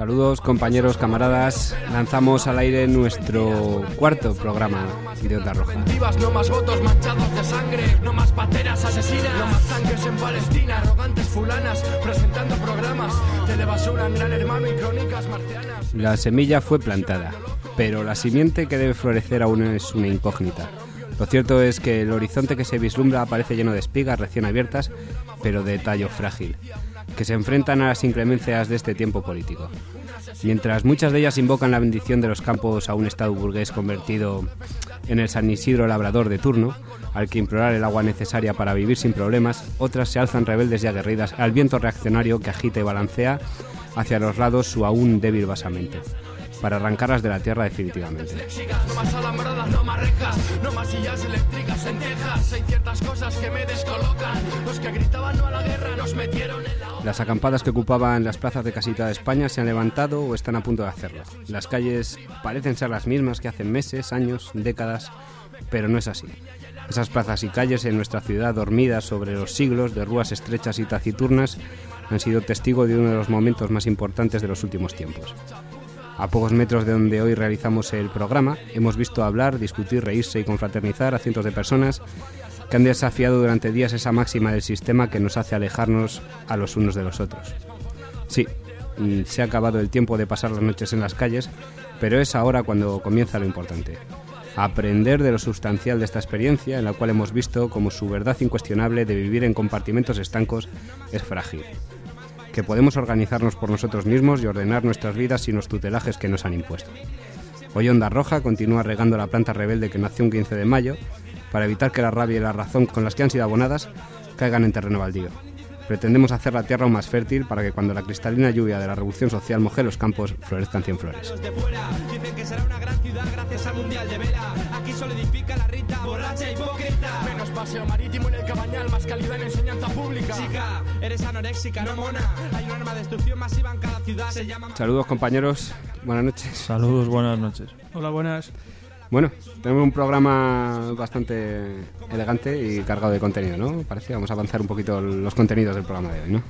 Saludos compañeros, camaradas. Lanzamos al aire nuestro cuarto programa de Onda Roja. No más votos manchados de sangre, no más pateras asesinas, no más tanques en Palestina, arrogantes fulanas, presentando programas, telebasura en Gran Hermano y crónicas marcianas. La semilla fue plantada, pero la simiente que debe florecer aún es una incógnita. Lo cierto es que el horizonte que se vislumbra aparece lleno de espigas recién abiertas, pero de tallo frágil, que se enfrentan a las inclemencias de este tiempo político. Mientras muchas de ellas invocan la bendición de los campos a un estado burgués convertido en el San Isidro labrador de turno, al que implorar el agua necesaria para vivir sin problemas, otras se alzan rebeldes y aguerridas al viento reaccionario que agita y balancea hacia los lados su aún débil basamento para arrancarlas de la tierra definitivamente. Las acampadas que ocupaban las plazas de casi toda España se han levantado o están a punto de hacerlo. Las calles parecen ser las mismas que hace meses, años, décadas, pero no es así. Esas plazas y calles en nuestra ciudad dormidas sobre los siglos de rúas estrechas y taciturnas han sido testigo de uno de los momentos más importantes de los últimos tiempos. A pocos metros de donde hoy realizamos el programa, hemos visto hablar, discutir, reírse y confraternizar a cientos de personas que han desafiado durante días esa máxima del sistema que nos hace alejarnos a los unos de los otros. Sí, mm, se ha acabado el tiempo de pasar las noches en las calles, pero es ahora cuando comienza lo importante. Aprender de lo sustancial de esta experiencia, en la cual hemos visto como su verdad incuestionable de vivir en compartimentos estancos es frágil que podemos organizarnos por nosotros mismos y ordenar nuestras vidas sin los tutelajes que nos han impuesto. Hoy Onda Roja continúa regando la planta rebelde que nació un 15 de mayo para evitar que la rabia y la razón con las que han sido abonadas caigan en terreno baldío. Pretendemos hacer la tierra aún más fértil para que cuando la cristalina lluvia de la revolución social moje los campos, florezcan cien flores. Menos paseo marítimo en el cabañal, más calidad en enseñanza pública. Chica, eres anoréxica, no mona Hay un arma de destrucción masiva en cada ciudad Se llama... Saludos compañeros, buenas noches. Saludos, buenas noches. Hola, buenas. Bueno, tenemos un programa bastante elegante y cargado de contenido, ¿no? Parece vamos a avanzar un poquito los contenidos del programa de hoy, ¿no?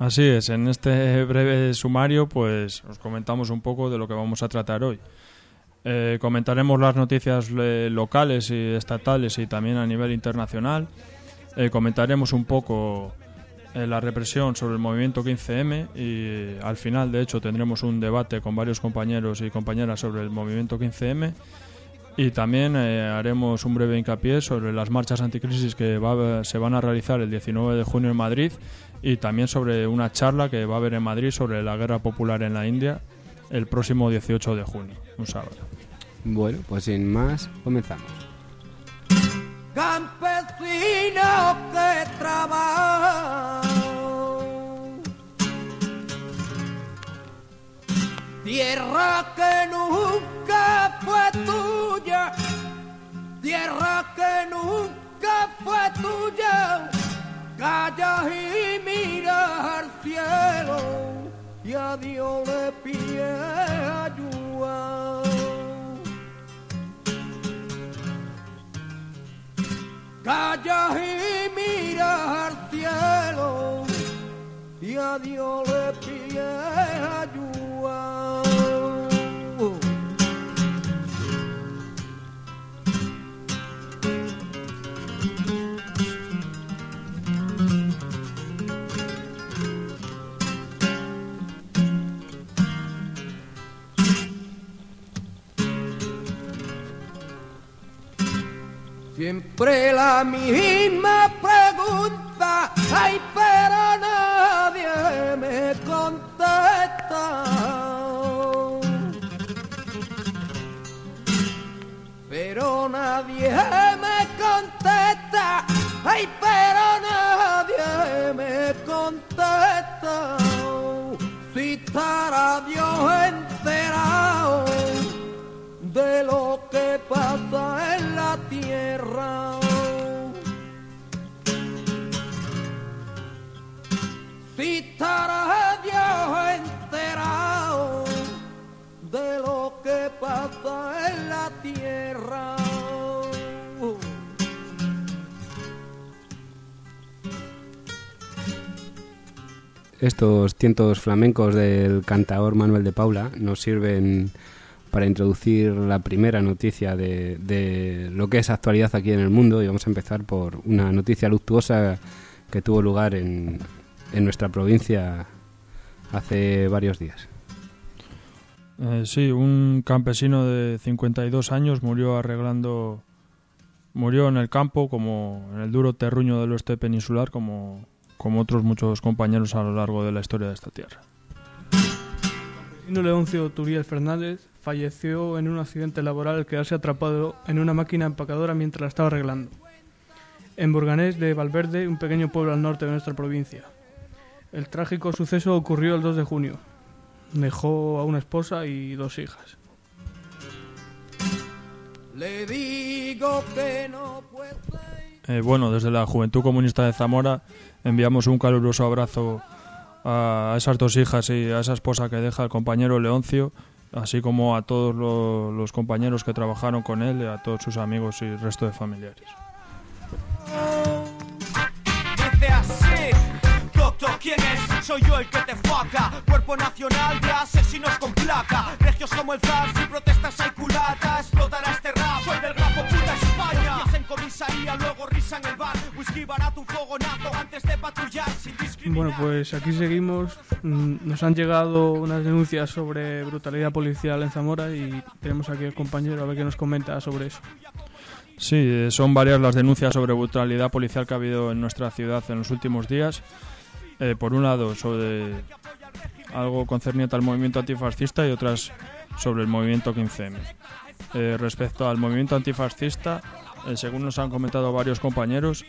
Así es, en este breve sumario pues os comentamos un poco de lo que vamos a tratar hoy. Eh, comentaremos las noticias eh, locales y estatales y también a nivel internacional. Eh, comentaremos un poco la represión sobre el movimiento 15M y al final de hecho tendremos un debate con varios compañeros y compañeras sobre el movimiento 15M y también eh, haremos un breve hincapié sobre las marchas anticrisis que va se van a realizar el 19 de junio en Madrid y también sobre una charla que va a haber en Madrid sobre la guerra popular en la India el próximo 18 de junio, un sábado. Bueno, pues sin más, comenzamos. Campesino que trabaja Tierra que nunca fue tuya Tierra que nunca fue tuya Calla y mira al cielo Y a Dios le pide ayuda Calla y mira al cielo y a Dios le pide ayuda. Siempre la misma pregunta, ay, pero nadie me contesta. Pero nadie me contesta, ay, pero nadie me contesta. Si estará Dios enterado de lo que pasa en la tierra. Si estará Dios enterado de lo que pasa en la tierra. estos tientos flamencos del cantador Manuel de Paula nos sirven para introducir la primera noticia de, de, lo que es actualidad aquí en el mundo y vamos a empezar por una noticia luctuosa que tuvo lugar en, en nuestra provincia hace varios días. Eh, sí, un campesino de 52 años murió arreglando, murió en el campo como en el duro terruño del oeste peninsular como, como otros muchos compañeros a lo largo de la historia de esta tierra. El campesino Leoncio Turiel Fernández falleció en un accidente laboral al quedarse atrapado en una máquina empacadora mientras la estaba arreglando. En Burganés de Valverde, un pequeño pueblo al norte de nuestra provincia. El trágico suceso ocurrió el 2 de junio. Dejó a una esposa y dos hijas. Le digo que no puede. Eh, bueno, desde la Juventud Comunista de Zamora enviamos un caluroso abrazo a esas dos hijas y a esa esposa que deja el compañero Leoncio, así como a todos lo- los compañeros que trabajaron con él a todos sus amigos y resto de familiares. ¿quién es? Soy yo el que te faca Cuerpo nacional de asesinos con placa Regios como el zar, si protestas hay culata Explotará este rap, soy del rapo puta comisaría, luego risa en el bar Whisky barato, un fogonazo antes de patrullar sin discriminar Bueno, pues aquí seguimos. Mm, Nos han llegado unas denuncias sobre brutalidad policial en Zamora y tenemos aquí al compañero a ver qué nos comenta sobre eso. Sí, eh, son varias las denuncias sobre brutalidad policial que ha habido en nuestra ciudad en los últimos días. Eh, por un lado, sobre algo concerniente al movimiento antifascista y otras sobre el movimiento 15M. Eh, respecto al movimiento antifascista, eh, según nos han comentado varios compañeros,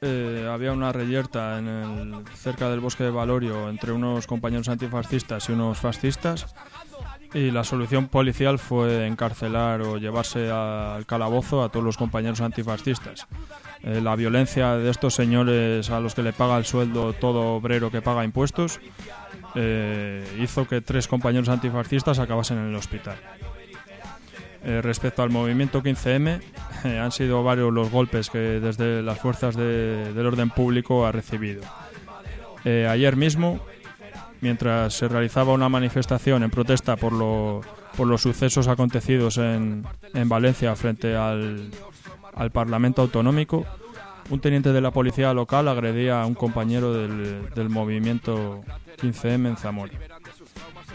eh, había una reyerta en cerca del bosque de Valorio entre unos compañeros antifascistas y unos fascistas y la solución policial fue encarcelar o llevarse al calabozo a todos los compañeros antifascistas. Eh, la violencia de estos señores a los que le paga el sueldo todo obrero que paga impuestos hizo que tres compañeros antifascistas acabasen en el hospital. Eh, respecto al movimiento 15M, eh, han sido varios los golpes que desde las fuerzas de- del orden público ha recibido. Eh, ayer mismo, mientras se realizaba una manifestación en protesta por, lo- por los sucesos acontecidos en, en Valencia frente al, Parlamento Autonómico, un teniente de la policía local agredía a un compañero del movimiento 15M en Zamora.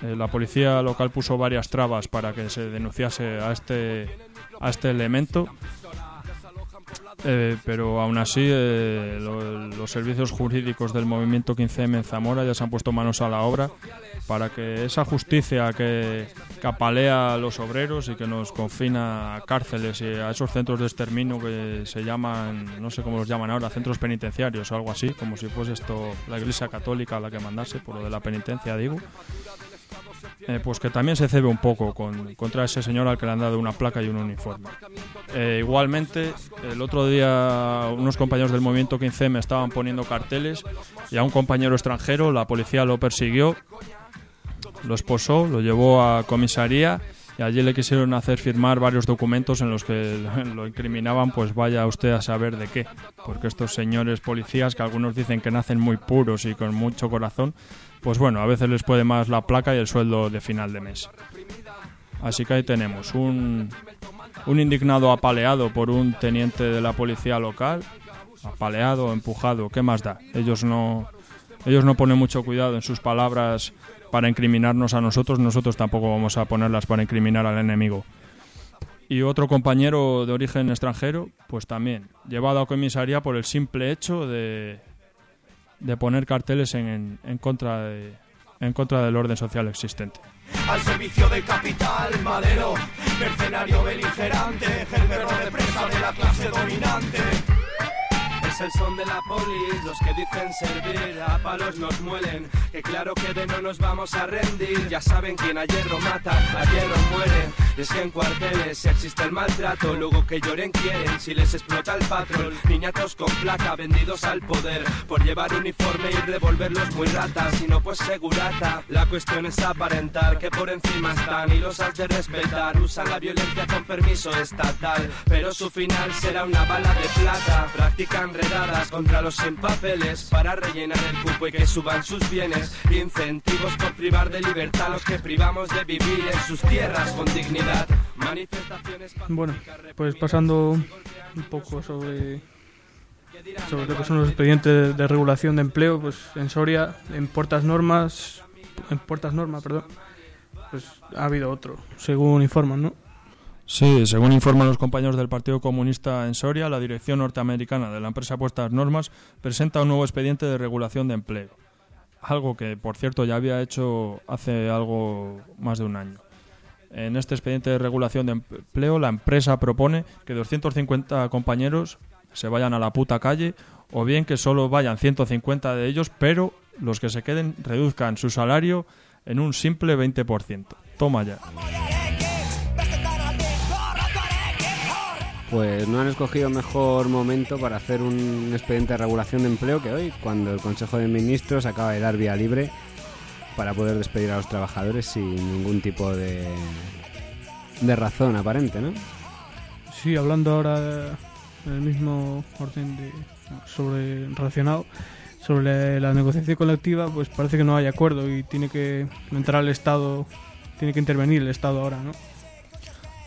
Eh, la policía local puso varias trabas para que se denunciase a este, a este elemento, eh, pero aún así eh, lo- los servicios jurídicos del movimiento 15M en Zamora ya se han puesto manos a la obra para que esa justicia que, que apalea a los obreros y que nos confina a cárceles y a esos centros de exterminio que se llaman, no sé cómo los llaman ahora, centros penitenciarios o algo así, como si fuese esto la Iglesia Católica la que mandase, por lo de la penitencia digo, eh, pues que también se cebe un poco con, contra ese señor al que le han dado una placa y un uniforme. Eh, igualmente, el otro día unos compañeros del movimiento 15 me estaban poniendo carteles y a un compañero extranjero la policía lo persiguió, lo esposó, lo llevó a comisaría y allí le quisieron hacer firmar varios documentos en los que lo incriminaban, pues vaya usted a saber de qué, porque estos señores policías que algunos dicen que nacen muy puros y con mucho corazón, pues bueno, a veces les puede más la placa y el sueldo de final de mes. Así que ahí tenemos un, un indignado apaleado por un teniente de la policía local, apaleado, empujado, ¿qué más da? Ellos no, ellos no ponen mucho cuidado en sus palabras para incriminarnos a nosotros, nosotros tampoco vamos a ponerlas para incriminar al enemigo. Y otro compañero de origen extranjero, pues también, llevado a comisaría por el simple hecho de, de poner carteles en, en contra de, en contra del orden social existente. Al servicio del capital madero Mercenario beligerante El de presa de la clase dominante El son de la polis, los que dicen servir, a palos nos muelen, que claro que de no nos vamos a rendir, ya saben quién a hierro mata, a hierro muere, es que en cuarteles existe el maltrato, luego que lloren quieren, si les explota el patrón, niñatos con placa vendidos al poder, por llevar uniforme y revolverlos muy ratas, y no pues segurata, la cuestión es aparentar que por encima están y los has de respetar, usan la violencia con permiso estatal, pero su final será una bala de plata, practican redadas contra los sin papeles para rellenar el cupo y que suban sus bienes. Incentivos por privar de libertad a los que privamos de vivir en sus tierras con dignidad. Manifestaciones Bueno, pues pasando un poco sobre sobre lo que son los expedientes de regulación de empleo, pues en Soria, en Puertas Normas, en Puertas Normas, perdón, pues ha habido otro, según informan, ¿no? Sí, según informan los compañeros del Partido Comunista en Soria, la dirección norteamericana de la empresa Puestas Normas presenta un nuevo expediente de regulación de empleo. Algo que, por cierto, ya había hecho hace algo más de un año. En este expediente de regulación de empleo, la empresa propone que 250 compañeros se vayan a la puta calle o bien que solo vayan 150 de ellos, pero los que se queden reduzcan su salario en un simple 20%. Toma ya. Pues no han escogido mejor momento para hacer un expediente de regulación de empleo que hoy, cuando el Consejo de Ministros acaba de dar vía libre para poder despedir a los trabajadores sin ningún tipo de, de razón aparente, ¿no? Sí, hablando ahora en el mismo orden de, sobre relacionado sobre la negociación colectiva, pues parece que no hay acuerdo y tiene que entrar el Estado, tiene que intervenir el Estado ahora, ¿no?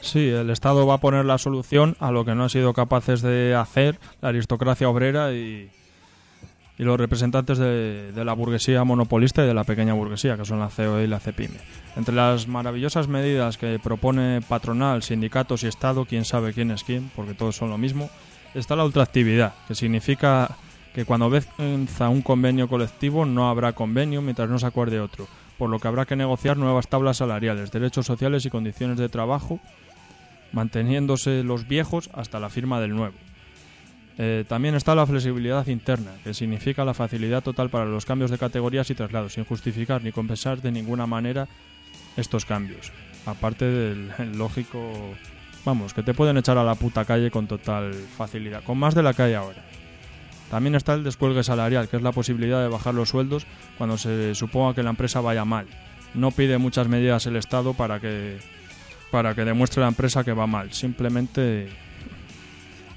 Sí, el Estado va a poner la solución a lo que no han sido capaces de hacer la aristocracia obrera y, y los representantes de, de, la burguesía monopolista y de la pequeña burguesía, que son la COE y la CEPIME. Entre las maravillosas medidas que propone patronal, sindicatos y Estado, quién sabe quién es quién, porque todos son lo mismo, está la ultraactividad, que significa que cuando venza un convenio colectivo no habrá convenio mientras no se acuerde otro, por lo que habrá que negociar nuevas tablas salariales, derechos sociales y condiciones de trabajo manteniéndose los viejos hasta la firma del nuevo. Eh, también está la flexibilidad interna, que significa la facilidad total para los cambios de categorías y traslados, sin justificar ni compensar de ninguna manera estos cambios. Aparte del el lógico, vamos, que te pueden echar a la puta calle con total facilidad, con más de la que hay ahora. También está el descuelgue salarial, que es la posibilidad de bajar los sueldos cuando se suponga que la empresa vaya mal. No pide muchas medidas el Estado para que para que demuestre la empresa que va mal. Simplemente,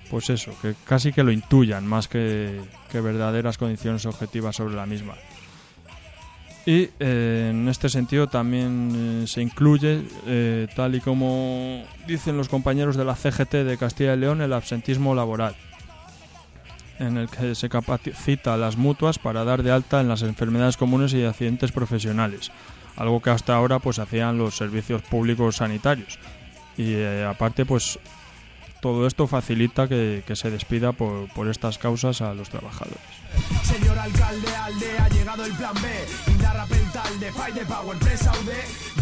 pues eso, que casi que lo intuyan más que, verdaderas condiciones objetivas sobre la misma. Y eh, en este sentido también eh, se incluye, eh, tal y como dicen los compañeros de la CGT de Castilla y León, el absentismo laboral, en el que se capacita a las mutuas para dar de alta en las enfermedades comunes y accidentes profesionales algo que hasta ahora pues hacían los servicios públicos sanitarios y eh, aparte pues todo esto facilita que, que se despida por, por, estas causas a los trabajadores. Señor alcalde, alde, ha llegado el plan B.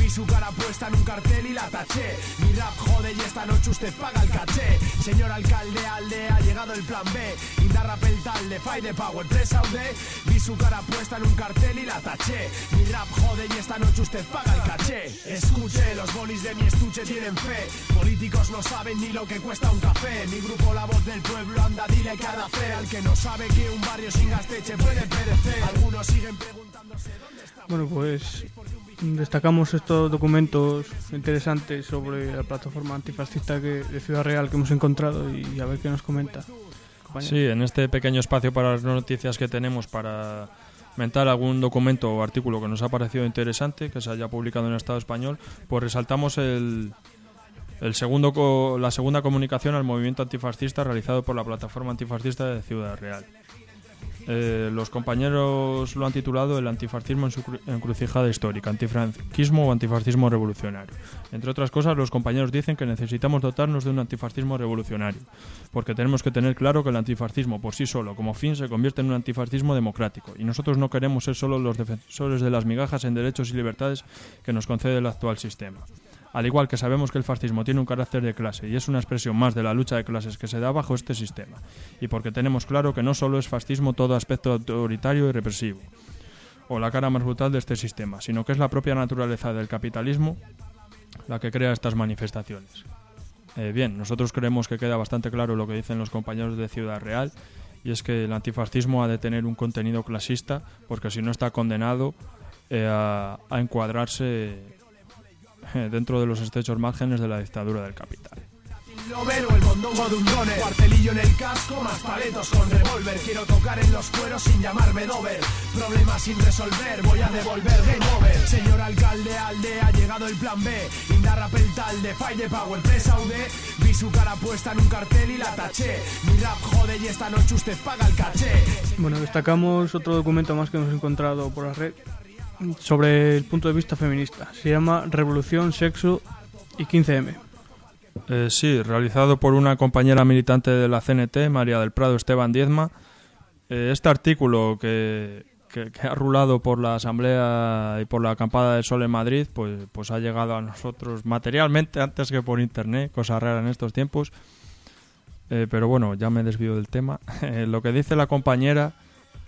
Vi su cara puesta en un cartel y la taché. Mi rap jode y esta noche usted paga el caché. Señor alcalde, alde, ha llegado el plan B. Indarra peltal de Fight de Power Press Aude. Vi su cara puesta en un cartel y la taché. Mi rap jode y esta noche usted paga el caché. Escuche, los bolis de mi estuche tienen fe. Políticos no saben ni lo que cuesta un café. Mi grupo, la voz del pueblo, anda, dile que ha de hacer. Al que no sabe que un barrio sin gasteche puede perecer. Algunos siguen preguntándose dónde está. Bueno, pues destacamos estos documentos interesantes sobre la plataforma antifascista que, de Ciudad Real que hemos encontrado y a ver qué nos comenta. Compañero. Sí, en este pequeño espacio para las noticias que tenemos para mentar algún documento o artículo que nos ha parecido interesante, que se haya publicado en el Estado español, pues resaltamos el, el segundo, la segunda comunicación al movimiento antifascista realizado por la plataforma antifascista de Ciudad Real. Eh, los compañeros lo han titulado El antifascismo en su encrucijada histórica, antifranquismo o antifascismo revolucionario. Entre otras cosas, los compañeros dicen que necesitamos dotarnos de un antifascismo revolucionario, porque tenemos que tener claro que el antifascismo por sí solo, como fin, se convierte en un antifascismo democrático, y nosotros no queremos ser solo los defensores de las migajas en derechos y libertades que nos concede el actual sistema. Al igual que sabemos que el fascismo tiene un carácter de clase y es una expresión más de la lucha de clases que se da bajo este sistema, y porque tenemos claro que no solo es fascismo todo aspecto autoritario y represivo, o la cara más brutal de este sistema, sino que es la propia naturaleza del capitalismo la que crea estas manifestaciones. Eh, bien, nosotros creemos que queda bastante claro lo que dicen los compañeros de Ciudad Real, y es que el antifascismo ha de tener un contenido clasista, porque si no está condenado eh, a, a encuadrarse dentro de los estrechos márgenes de la dictadura del capital. Lover o el mondongo de un drone Cuartelillo en el casco, más paletos con revólver. Quiero tocar en los cueros sin llamarme Dover. Problemas sin resolver, voy a devolver game over Señor alcalde, aldea, ha llegado el plan B. Indarra peltal de Fight de Power, presa UD Vi su cara puesta en un cartel y la taché. Mi rap jode y esta noche usted paga el caché. Bueno, destacamos otro documento más que hemos encontrado por la red sobre el punto de vista feminista. Se llama Revolución, Sexo y 15M. Eh, sí, realizado por una compañera militante de la CNT, María del Prado Esteban Diezma. Eh, este artículo que, que, que ha rulado por la Asamblea y por la Acampada del Sol en Madrid, pues, pues ha llegado a nosotros materialmente antes que por Internet, cosa rara en estos tiempos. Eh, pero bueno, ya me desvío del tema. Eh, lo que dice la compañera,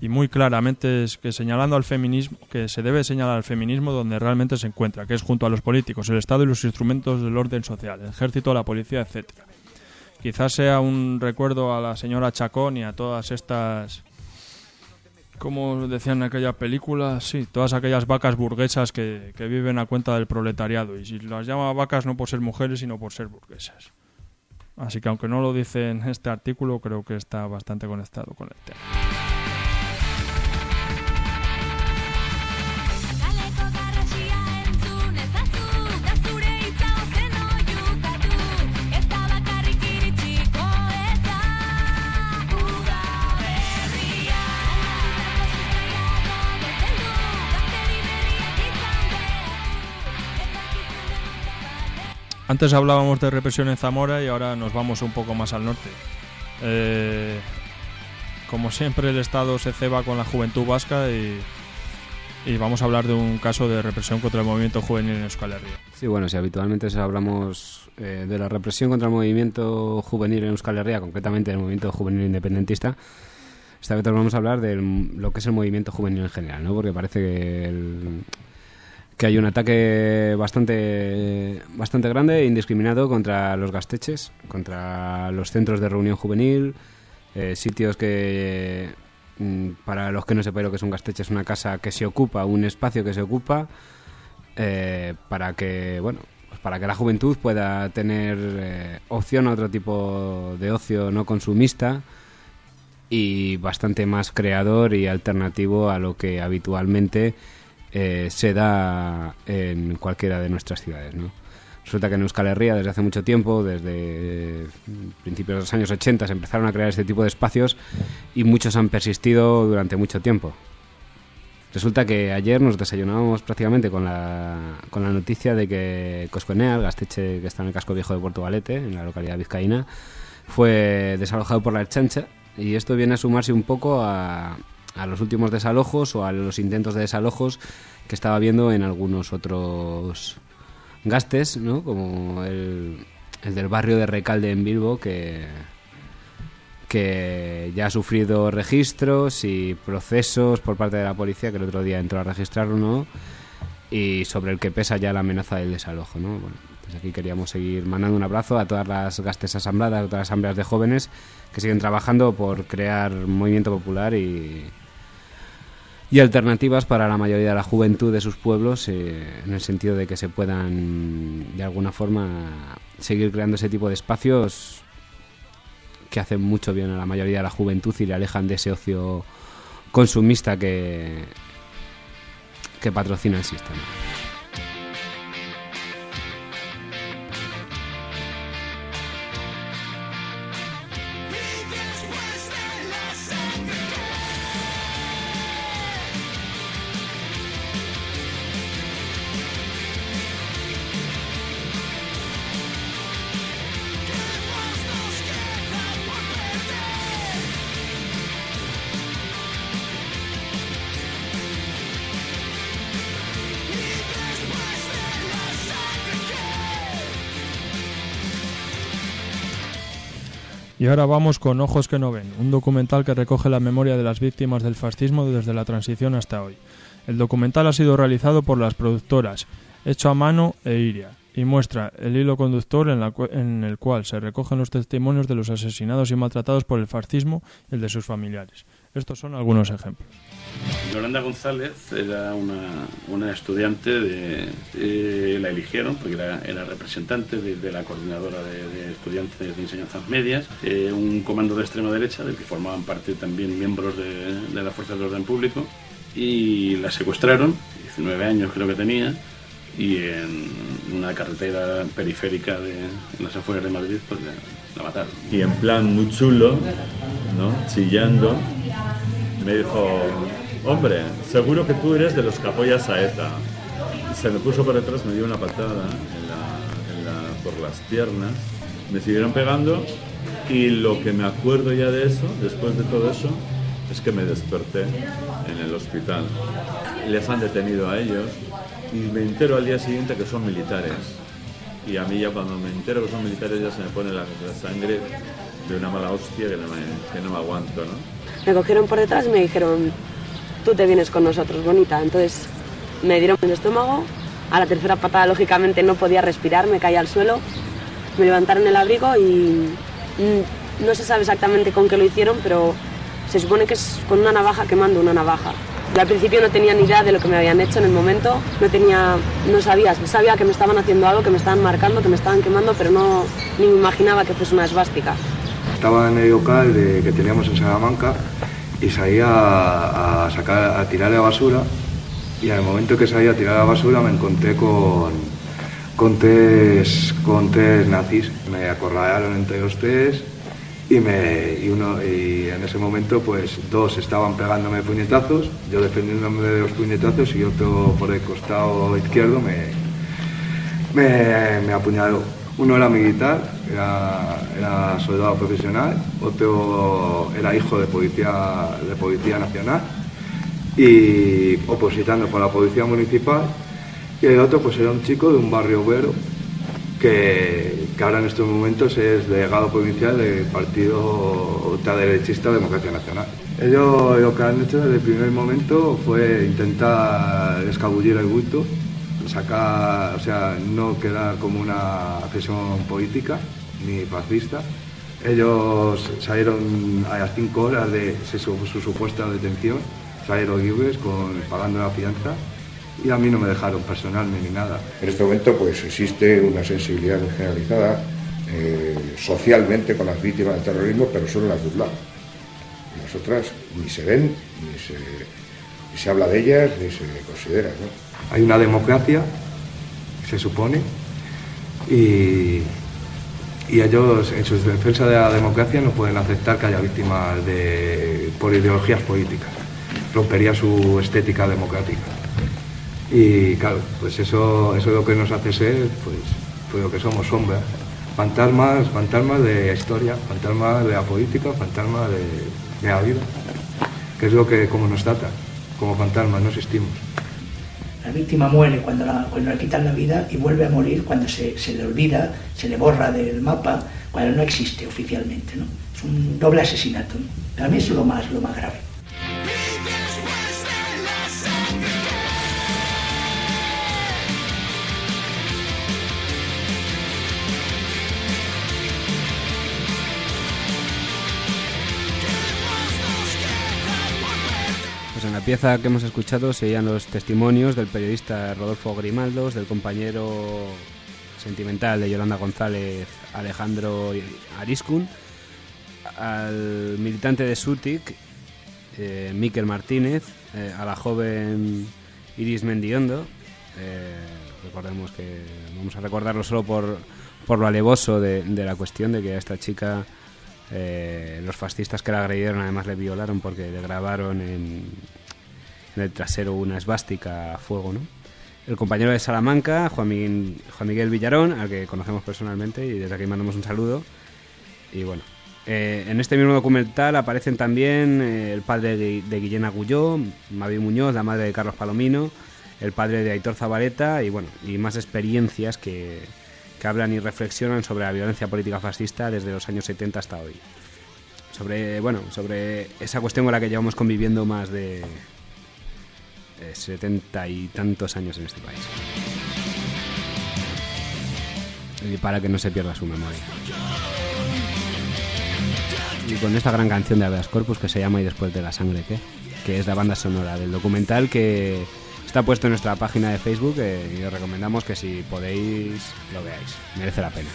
y muy claramente, es que señalando al feminismo, que se debe señalar al feminismo donde realmente se encuentra, que es junto a los políticos, el Estado y los instrumentos del orden social, el ejército, la policía, etcétera. Quizás sea un recuerdo a la señora Chacón y a todas estas como decían en aquella película, sí, todas aquellas vacas burguesas que, que, viven a cuenta del proletariado. Y si las llama vacas no por ser mujeres, sino por ser burguesas. Así que aunque no lo dice en este artículo, creo que está bastante conectado con el tema. Antes hablábamos de represión en Zamora y ahora nos vamos un poco más al norte. Eh, como siempre el Estado se ceba con la juventud vasca y, y, vamos a hablar de un caso de represión contra el movimiento juvenil en Euskal Herria. Sí, bueno, si habitualmente hablamos eh, de la represión contra el movimiento juvenil en Euskal Herria, concretamente el movimiento juvenil independentista, esta vez vamos a hablar de lo que es el movimiento juvenil en general, ¿no? Porque parece que el, que hay un ataque bastante bastante grande e indiscriminado contra los gasteches, contra los centros de reunión juvenil, eh, sitios que mm, para los que no sepan lo que es un gasteche es una casa que se ocupa, un espacio que se ocupa eh, para que bueno pues para que la juventud pueda tener eh, opción a otro tipo de ocio no consumista y bastante más creador y alternativo a lo que habitualmente eh, se da en cualquiera de nuestras ciudades. ¿no? Resulta que en Euskal Herria desde hace mucho tiempo, desde principios de los años 80, se empezaron a crear este tipo de espacios y muchos han persistido durante mucho tiempo. Resulta que ayer nos desayunábamos prácticamente con la, con la noticia de que Cosconea, el gasteche que está en el casco viejo de Puerto Valete, en la localidad vizcaína, fue desalojado por la Erchancha y esto viene a sumarse un poco a, a los últimos desalojos o a los intentos de desalojos que estaba viendo en algunos otros gastes, ¿no? como el, el del barrio de Recalde en Bilbo, que, que ya ha sufrido registros y procesos por parte de la policía, que el otro día entró a registrar uno, y sobre el que pesa ya la amenaza del desalojo. ¿no? Bueno, pues aquí queríamos seguir mandando un abrazo a todas las gastes asambladas, a todas las asambleas de jóvenes que siguen trabajando por crear movimiento popular y, y alternativas para la mayoría de la juventud de sus pueblos eh, en el sentido de que se puedan de alguna forma seguir creando ese tipo de espacios que hacen mucho bien a la mayoría de la juventud y le alejan de ese ocio consumista que, que patrocina el sistema. Y ahora vamos con Ojos que no ven, un documental que recoge la memoria de las víctimas del fascismo desde la transición hasta hoy. El documental ha sido realizado por las productoras Hecho a Mano e Iria y muestra el hilo conductor en, el cual se recogen los testimonios de los asesinados y maltratados por el fascismo y el de sus familiares. Estos son algunos ejemplos. Yolanda González era una, una estudiante la eligieron porque era, representante de, la coordinadora de, de estudiantes de enseñanzas medias, eh, un comando de extrema derecha del que formaban parte también miembros de, de las fuerzas de orden público y la secuestraron, 19 años creo que tenía, y en una carretera periférica de en las afueras de Madrid pues la, la mataron. y en plan muy chulo, ¿no? Chillando, me dijo, hombre, seguro que tú eres de los que apoyas a ETA. Se me puso por detrás, me dio una patada en la- en la- por las piernas, me siguieron pegando y lo que me acuerdo ya de eso, después de todo eso, es que me desperté en el hospital. Les han detenido a ellos y me entero al día siguiente que son militares. Y a mí ya cuando me entero que son militares ya se me pone la, sangre de una mala hostia que no me, que aguanto, ¿no? Me cogieron por detrás y me dijeron, tú te vienes con nosotros, bonita. Entonces me dieron el estómago, a la tercera patada lógicamente no podía respirar, me caí al suelo, me levantaron el abrigo y mm, no se sabe exactamente con qué lo hicieron, pero se supone que es con una navaja quemando una navaja. Yo al principio no tenía ni idea de lo que me habían hecho en el momento, no tenía, no sabía, sabía que me estaban haciendo algo, que me estaban marcando, que me estaban quemando, pero no ni me imaginaba que fuese una esvástica. Estaba en el local de- que teníamos en Salamanca y salía a, sacar, a tirar la basura y al momento que salía a tirar la basura me encontré con, con tres nazis. Me acorralaron entre los tres y, me, y, uno, y en ese momento pues dos estaban pegándome puñetazos, yo defendiéndome de los puñetazos y otro por el costado izquierdo me, me, me apuñaló. Uno era militar, era, soldado profesional, otro era hijo de policía, de policía nacional y opositando por la policía municipal y el otro pues era un chico de un barrio obrero que, que ahora en estos momentos es delegado provincial del partido ultraderechista Democracia Nacional. Ellos lo que han hecho desde el primer momento fue intentar escabullir el bulto, sacar, o sea, no quedar como una presión política ni fascista. Ellos salieron a las cinco horas de su, su supuesta detención, salieron libres con, pagando la fianza y a mí no me dejaron personalme ni nada. En este momento pues existe una sensibilidad generalizada eh, socialmente con las víctimas del terrorismo, pero solo las de un. Las otras ni se ven, ni se, se habla de ellas, ni se considera. ¿no? Hay una democracia, se supone, y, ellos en su defensa de la democracia no pueden aceptar que haya víctimas de, por ideologías políticas. Rompería su estética democrática. Y claro, pues eso, eso es lo que nos hace ser, pues, pues lo que somos, sombras. Fantasmas, fantasmas de historia, fantasmas de la política, fantasmas de, de la vida. Que es lo que como nos trata, como fantasmas, no existimos. La víctima muere cuando, la- cuando le quitan la vida y vuelve a morir cuando se, se le olvida, se le borra del mapa, cuando no existe oficialmente. ¿no? Es un doble asesinato. Para mí es lo más, lo más grave. Pieza que hemos escuchado serían los testimonios del periodista Rodolfo Grimaldos, del compañero sentimental de Yolanda González, Alejandro Ariscun, al militante de Sutic, eh, Miquel Martínez, eh, a la joven Iris Mendiondo. eh, recordemos que vamos a recordarlo solo por, por lo alevoso de, de la cuestión de que a esta chica eh, los fascistas que la agredieron además le violaron porque le grabaron en, en el trasero una esvástica a fuego, ¿no? El compañero de Salamanca, Juan Miguel, Villarón, al que conocemos personalmente y desde aquí mandamos un saludo. Y bueno, eh, en este mismo documental aparecen también eh, el padre de, de Guillén Agulló, Mavi Muñoz, la madre de Carlos Palomino, el padre de Aitor Zabaleta y bueno, y más experiencias que, que hablan y reflexionan sobre la violencia política fascista desde los años 70 hasta hoy. Sobre, bueno, sobre esa cuestión con la que llevamos conviviendo más de setenta y tantos años en este país. Y para que no se pierda su memoria. y con esta gran canción de Habeas Corpus que se llama Y después de la sangre que es la banda sonora del documental que está puesto en nuestra página de Facebook eh, y os recomendamos que si podéis lo veáis, merece la pena.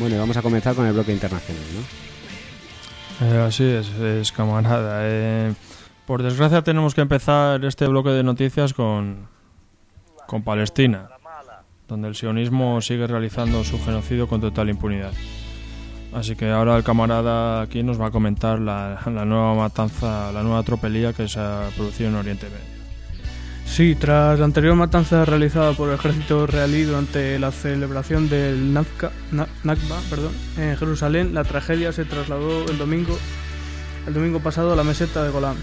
Bueno, y vamos a comenzar con el bloque internacional, ¿no? Eh, así es, es camarada. Eh, por desgracia tenemos que empezar este bloque de noticias con, con Palestina, donde el sionismo sigue realizando su genocidio con total impunidad. Así que ahora el camarada aquí nos va a comentar la, la nueva matanza, la nueva tropelía que se ha producido en Oriente Medio. Sí, tras la anterior matanza realizada por el ejército israelí durante la celebración del Nakba, en Jerusalén, la tragedia se trasladó el domingo, el domingo pasado a la meseta de Golán,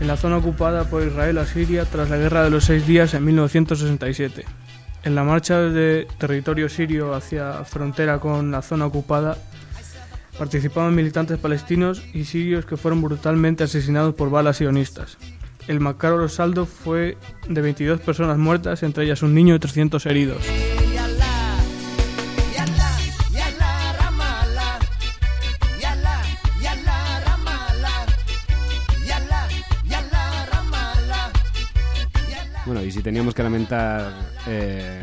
en la zona ocupada por Israel a Siria tras la Guerra de los Seis Días en 1967. En la marcha de territorio sirio hacia frontera con la zona ocupada participaban militantes palestinos y sirios que fueron brutalmente asesinados por balas sionistas. El macabro saldo fue de 22 personas muertas, entre ellas un niño y 300 heridos. Bueno, y si teníamos que lamentar eh,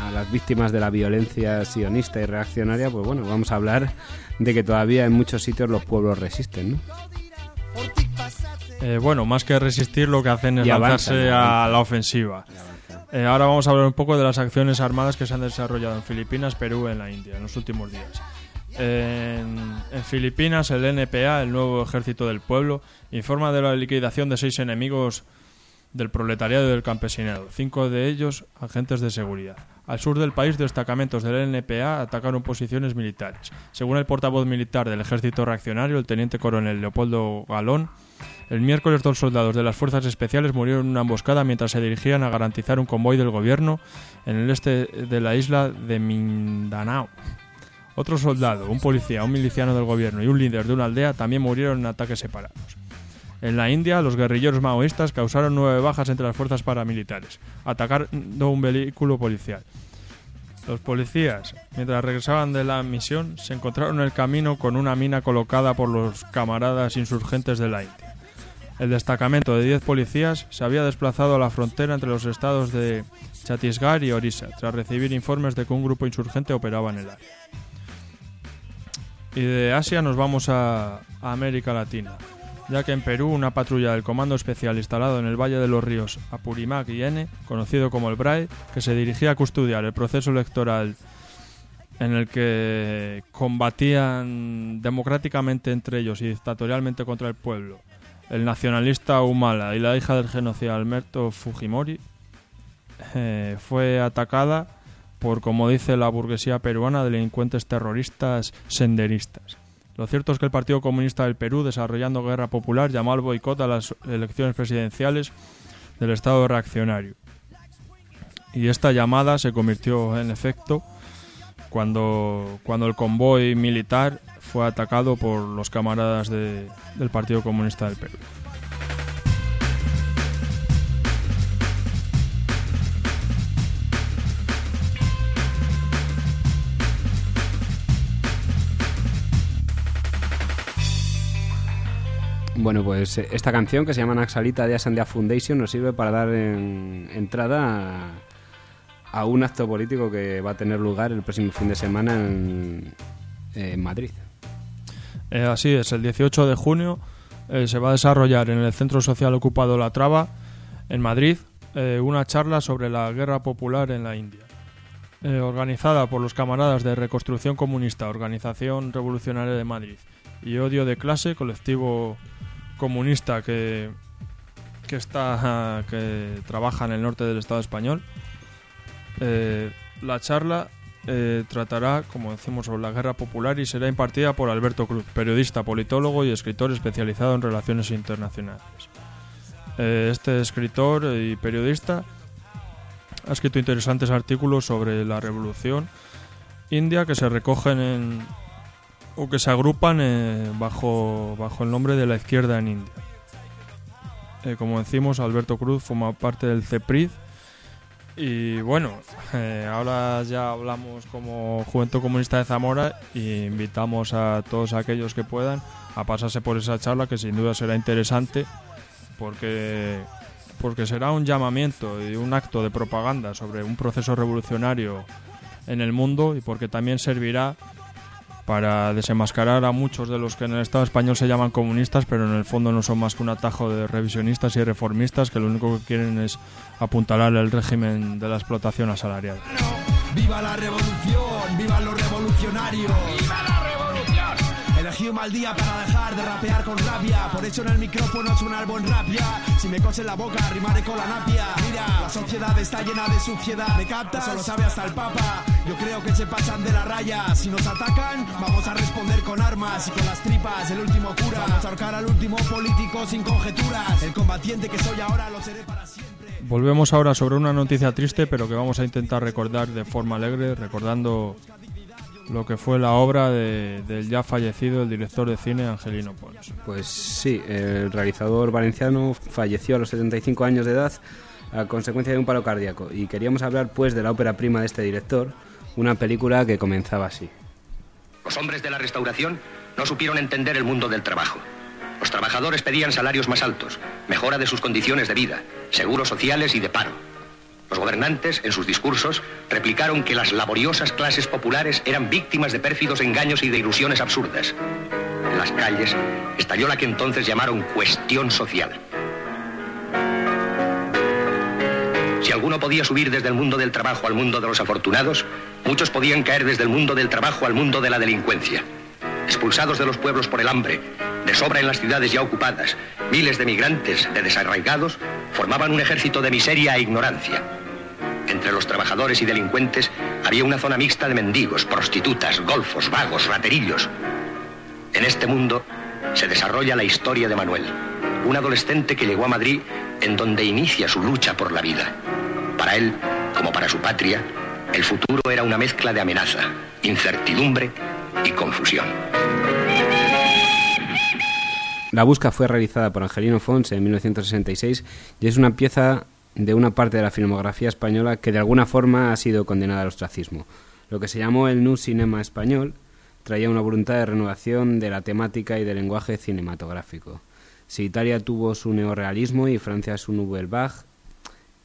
a las víctimas de la violencia sionista y reaccionaria, pues bueno, vamos a hablar de que todavía en muchos sitios los pueblos resisten, ¿no? Eh, bueno, más que resistir, lo que hacen es Y lanzarse avanzan, a la ofensiva. Eh, ahora vamos a hablar un poco de las acciones armadas que se han desarrollado en Filipinas, Perú y en la India en los últimos días. En, en Filipinas, el NPA, el nuevo ejército del pueblo, informa de la liquidación de seis enemigos del proletariado y del campesinado, cinco de ellos agentes de seguridad. Al sur del país, destacamentos del NPA atacaron posiciones militares. Según el portavoz militar del ejército reaccionario, el teniente coronel Leopoldo Galón, el miércoles dos soldados de las fuerzas especiales murieron en una emboscada mientras se dirigían a garantizar un convoy del gobierno en el este de la isla de Mindanao. Otro soldado, un policía, un miliciano del gobierno y un líder de una aldea también murieron en ataques separados. En la India, los guerrilleros maoístas causaron nueve bajas entre las fuerzas paramilitares, atacando un vehículo policial. Los policías, mientras regresaban de la misión, se encontraron en el camino con una mina colocada por los camaradas insurgentes de la India. El destacamento de 10 policías se había desplazado a la frontera entre los estados de Chhattisgarh y Orissa, tras recibir informes de que un grupo insurgente operaba en el área. Y de Asia nos vamos a, a América Latina, ya que en Perú una patrulla del Comando Especial instalado en el Valle de los Ríos Apurímac y N, conocido como el BRAE, que se dirigía a custodiar el proceso electoral en el que combatían democráticamente entre ellos y dictatorialmente contra el pueblo el nacionalista Humala y la hija del genocida Alberto Fujimori, eh, fue atacada por, como dice la burguesía peruana, delincuentes terroristas senderistas. Lo cierto es que el Partido Comunista del Perú, desarrollando guerra popular, llamó al boicot a las elecciones presidenciales del Estado reaccionario. Y esta llamada se convirtió en efecto cuando, cuando el convoy militar fue atacado por los camaradas de- del Partido Comunista del Perú. Bueno, pues eh, esta canción que se llama Naxalita de Asandia Foundation nos sirve para dar en- entrada a, a un acto político que va a tener lugar el próximo fin de semana en, Madrid. Eh, así es, el 18 de junio eh, se va a desarrollar en el Centro Social Ocupado La Traba, en Madrid, eh, una charla sobre la guerra popular en la India. Organizada por los camaradas de Reconstrucción Comunista, Organización Revolucionaria de Madrid y Odio de Clase, colectivo comunista que, que, está, que trabaja en el norte del Estado español. Eh, la charla eh, tratará, como decimos, sobre la guerra popular y será impartida por Alberto Cruz, periodista, politólogo y escritor especializado en relaciones internacionales. Eh, este escritor y periodista ha escrito interesantes artículos sobre la revolución india que se recogen en o que se agrupan bajo, bajo el nombre de la izquierda en India. Como decimos, Alberto Cruz forma parte del CEPRID. Y bueno, eh, ahora ya hablamos como Juventud Comunista de Zamora y invitamos a todos aquellos que puedan a pasarse por esa charla que sin duda será interesante porque, porque será un llamamiento y un acto de propaganda sobre un proceso revolucionario en el mundo y porque también servirá para desenmascarar a muchos de los que en el Estado español se llaman comunistas, pero en el fondo no son más que un atajo de revisionistas y reformistas que lo único que quieren es apuntalar el régimen de la explotación asalariada. ¡Viva la revolución! ¡Viva los revolucionarios! ¡Viva la! Elegí un mal día para dejar de rapear con rabia. Por eso en el micrófono suena el buen rapia Si me cose la boca rimaré con la napia. Mira, la sociedad está llena de suciedad. ¿Me captas? Eso lo sabe hasta el papa. Yo creo que se pasan de la raya. Si nos atacan, vamos a responder con armas Y con las tripas, el último cura. Vamos a ahorcar al último político sin conjeturas. El combatiente que soy ahora lo seré para siempre. Volvemos ahora sobre una noticia triste, pero que vamos a intentar recordar de forma alegre, recordando lo que fue la obra de, del ya fallecido el director de cine Angelino Pons. Pues sí, el realizador valenciano falleció a los 75 años de edad a consecuencia de un paro cardíaco y queríamos hablar pues de la ópera prima de este director, una película que comenzaba así. Los hombres de la restauración no supieron entender el mundo del trabajo. Los trabajadores pedían salarios más altos, mejora de sus condiciones de vida, seguros sociales y de paro. Los gobernantes, en sus discursos, replicaron que las laboriosas clases populares eran víctimas de pérfidos engaños y de ilusiones absurdas. En las calles estalló la que entonces llamaron cuestión social. Si alguno podía subir desde el mundo del trabajo al mundo de los afortunados, muchos podían caer desde el mundo del trabajo al mundo de la delincuencia. Expulsados de los pueblos por el hambre, de sobra en las ciudades ya ocupadas, miles de migrantes, de desarraigados, formaban un ejército de miseria e ignorancia. Entre los trabajadores y delincuentes había una zona mixta de mendigos, prostitutas, golfos, vagos, raterillos. En este mundo se desarrolla la historia de Manuel, un adolescente que llegó a Madrid en donde inicia su lucha por la vida. Para él, como para su patria, el futuro era una mezcla de amenaza, incertidumbre y confusión. La busca fue realizada por Angelino Fons en 1966 y es una pieza de una parte de la filmografía española que de alguna forma ha sido condenada al ostracismo. Lo que se llamó el Nu Cinema español traía una voluntad de renovación de la temática y del lenguaje cinematográfico. Si Italia tuvo su neorealismo y Francia su Nouvelle Vague,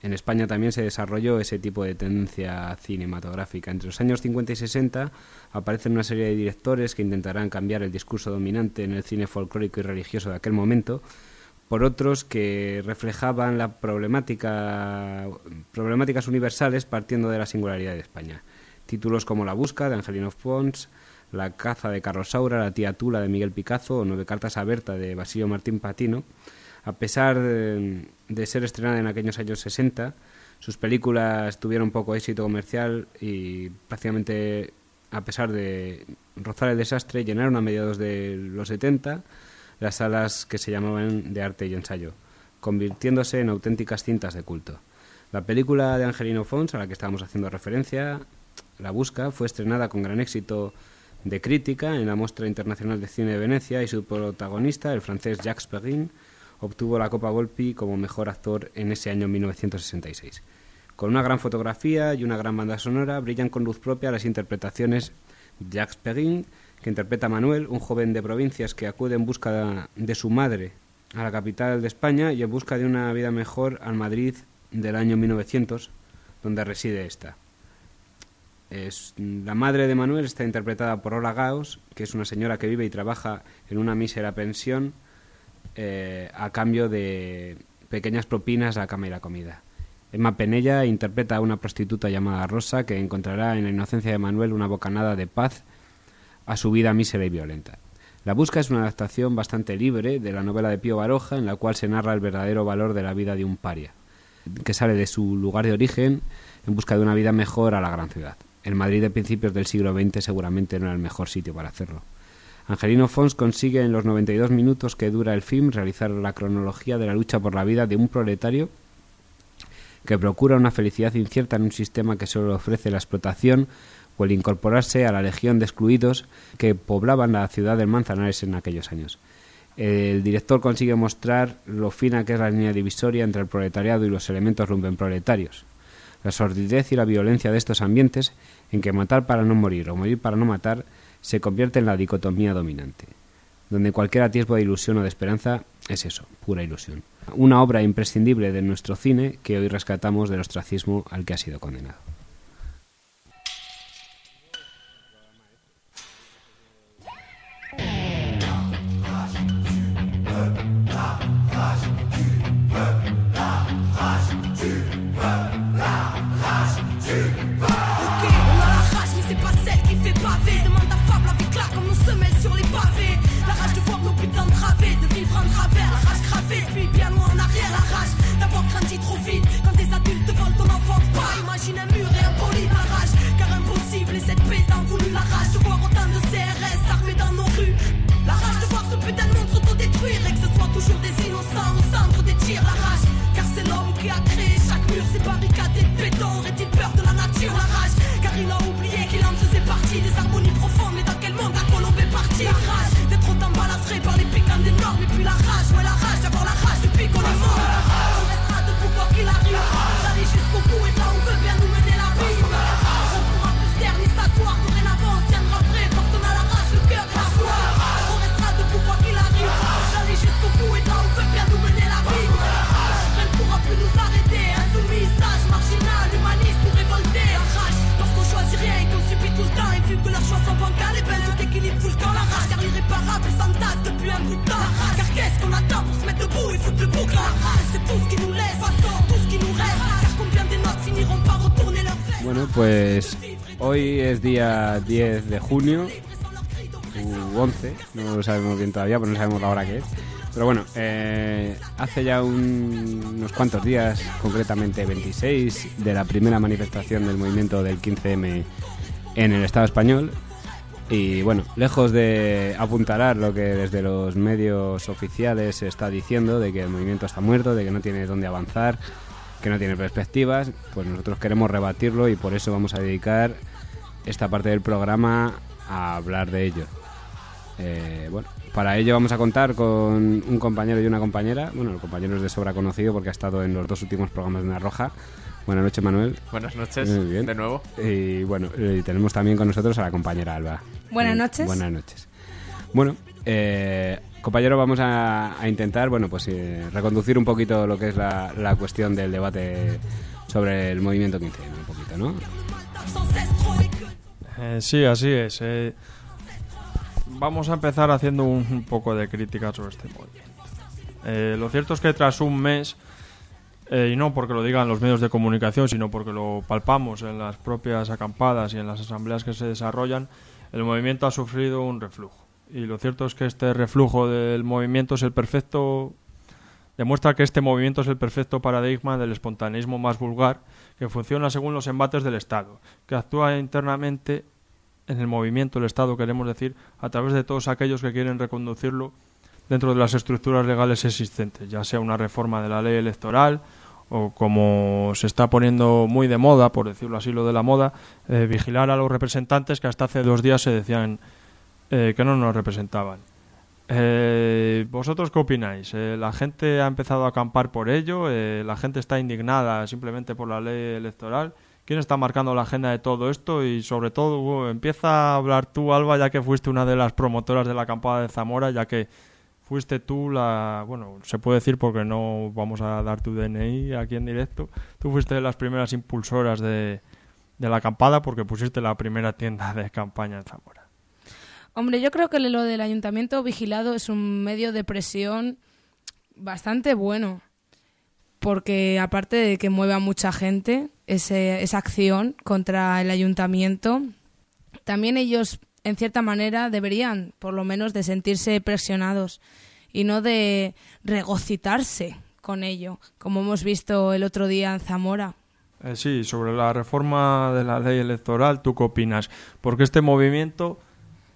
en España también se desarrolló ese tipo de tendencia cinematográfica. Entre los años 50 y 60 aparecen una serie de directores que intentarán cambiar el discurso dominante en el cine folclórico y religioso de aquel momento por otros que reflejaban la problemática problemáticas universales partiendo de la singularidad de España. Títulos como La busca de Angelino Pons, La caza de Carlos Saura, La tía Tula de Miguel Picazo o Nueve cartas a Berta de Basilio Martín Patino a pesar de, de ser estrenada en aquellos años 60, sus películas tuvieron poco éxito comercial y prácticamente, a pesar de rozar el desastre, llenaron a mediados de los 70 las salas que se llamaban de arte y ensayo, convirtiéndose en auténticas cintas de culto. La película de Angelino Fons, a la que estábamos haciendo referencia, La Busca, fue estrenada con gran éxito de crítica en la Mostra Internacional de Cine de Venecia y su protagonista, el francés Jacques Perrin, obtuvo la Copa Volpi como mejor actor en ese año 1966. Con una gran fotografía y una gran banda sonora, brillan con luz propia las interpretaciones de Jacques Perrin, que interpreta a Manuel, un joven de provincias que acude en busca de su madre a la capital de España y en busca de una vida mejor al Madrid del año 1900, donde reside esta. Es, la madre de Manuel está interpretada por Ola Gaos, que es una señora que vive y trabaja en una mísera pensión eh, a cambio de pequeñas propinas a cama y la comida. Emma Penella interpreta a una prostituta llamada Rosa que encontrará en la inocencia de Manuel una bocanada de paz a su vida mísera y violenta. La Busca es una adaptación bastante libre de la novela de Pío Baroja en la cual se narra el verdadero valor de la vida de un paria, que sale de su lugar de origen en busca de una vida mejor a la gran ciudad. El Madrid de principios del siglo XX seguramente no era el mejor sitio para hacerlo. Angelino Fons consigue en los 92 minutos que dura el film realizar la cronología de la lucha por la vida de un proletario que procura una felicidad incierta en un sistema que solo ofrece la explotación o el incorporarse a la legión de excluidos que poblaban la ciudad del Manzanares en aquellos años. El director consigue mostrar lo fina que es la línea divisoria entre el proletariado y los elementos lumpenproletarios. La sordidez y la violencia de estos ambientes, en que matar para no morir o morir para no matar, se convierte en la dicotomía dominante, donde cualquier atisbo de ilusión o de esperanza es eso, pura ilusión. Una obra imprescindible de nuestro cine que hoy rescatamos del ostracismo al que ha sido condenado. Es día 10 de junio, u 11, no lo sabemos bien todavía, pero no sabemos la hora que es. Pero bueno, eh, hace ya un- unos cuantos días, concretamente 26, de la primera manifestación del movimiento del 15M en el Estado español. Y bueno, lejos de apuntalar lo que desde los medios oficiales se está diciendo, de que el movimiento está muerto, de que no tiene dónde avanzar, que no tiene perspectivas, pues nosotros queremos rebatirlo y por eso vamos a dedicar esta parte del programa a hablar de ello. Eh, bueno, para ello vamos a contar con un compañero y una compañera. Bueno, el compañero es de sobra conocido porque ha estado en los dos últimos programas de Una Roja. Buenas noches, Manuel. Buenas noches, Muy bien. de nuevo. Y bueno, y tenemos también con nosotros a la compañera Alba. Buenas Eh, noches. Buenas noches. Bueno, eh, compañero, vamos a, a intentar, bueno, pues eh, reconducir un poquito lo que es la, la cuestión del debate sobre el movimiento 15, un poquito, ¿no? Eh, sí, así es. eh. vamos a empezar haciendo un, poco de crítica sobre este movimiento. Eh, lo cierto es que tras un mes, y no porque lo digan los medios de comunicación, sino porque lo palpamos en las propias acampadas y en las asambleas que se desarrollan, el movimiento ha sufrido un reflujo. Y lo cierto es que este reflujo del movimiento es el perfecto demuestra que este movimiento es el perfecto paradigma del espontaneismo más vulgar que funciona según los embates del Estado, que actúa internamente en el movimiento del Estado, queremos decir, a través de todos aquellos que quieren reconducirlo dentro de las estructuras legales existentes, ya sea una reforma de la ley electoral o como se está poniendo muy de moda, por decirlo así, lo de la moda, eh, vigilar a los representantes que hasta hace dos días se decían eh, que no nos representaban. Eh, ¿Vosotros qué opináis? Eh, ¿La gente ha empezado a acampar por ello? Eh, ¿La gente está indignada simplemente por la ley electoral? ¿Quién está marcando la agenda de todo esto? Y sobre todo, empieza a hablar tú, Alba, ya que fuiste una de las promotoras de la acampada de Zamora, ya que fuiste tú la... Bueno, se puede decir porque no vamos a dar tu DNI aquí en directo. Tú fuiste de las primeras impulsoras de, de la acampada porque pusiste la primera tienda de campaña en Zamora. Hombre, yo creo que lo del ayuntamiento vigilado es un medio de presión bastante bueno, porque aparte de que mueve a mucha gente ese- esa acción contra el ayuntamiento, también ellos, en cierta manera, deberían, por lo menos, de sentirse presionados y no de regocitarse con ello, como hemos visto el otro día en Zamora. Eh, sí, sobre la reforma de la ley electoral, ¿tú qué opinas? Porque este movimiento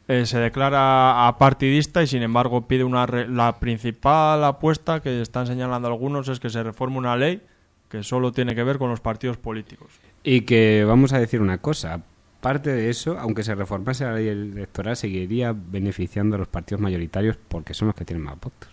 eh, se declara apartidista y sin embargo pide una re- la principal apuesta que están señalando algunos es que se reforme una ley que solo tiene que ver con los partidos políticos. Y que vamos a decir una cosa, parte de eso, aunque se reformase la ley electoral, seguiría beneficiando a los partidos mayoritarios porque son los que tienen más votos.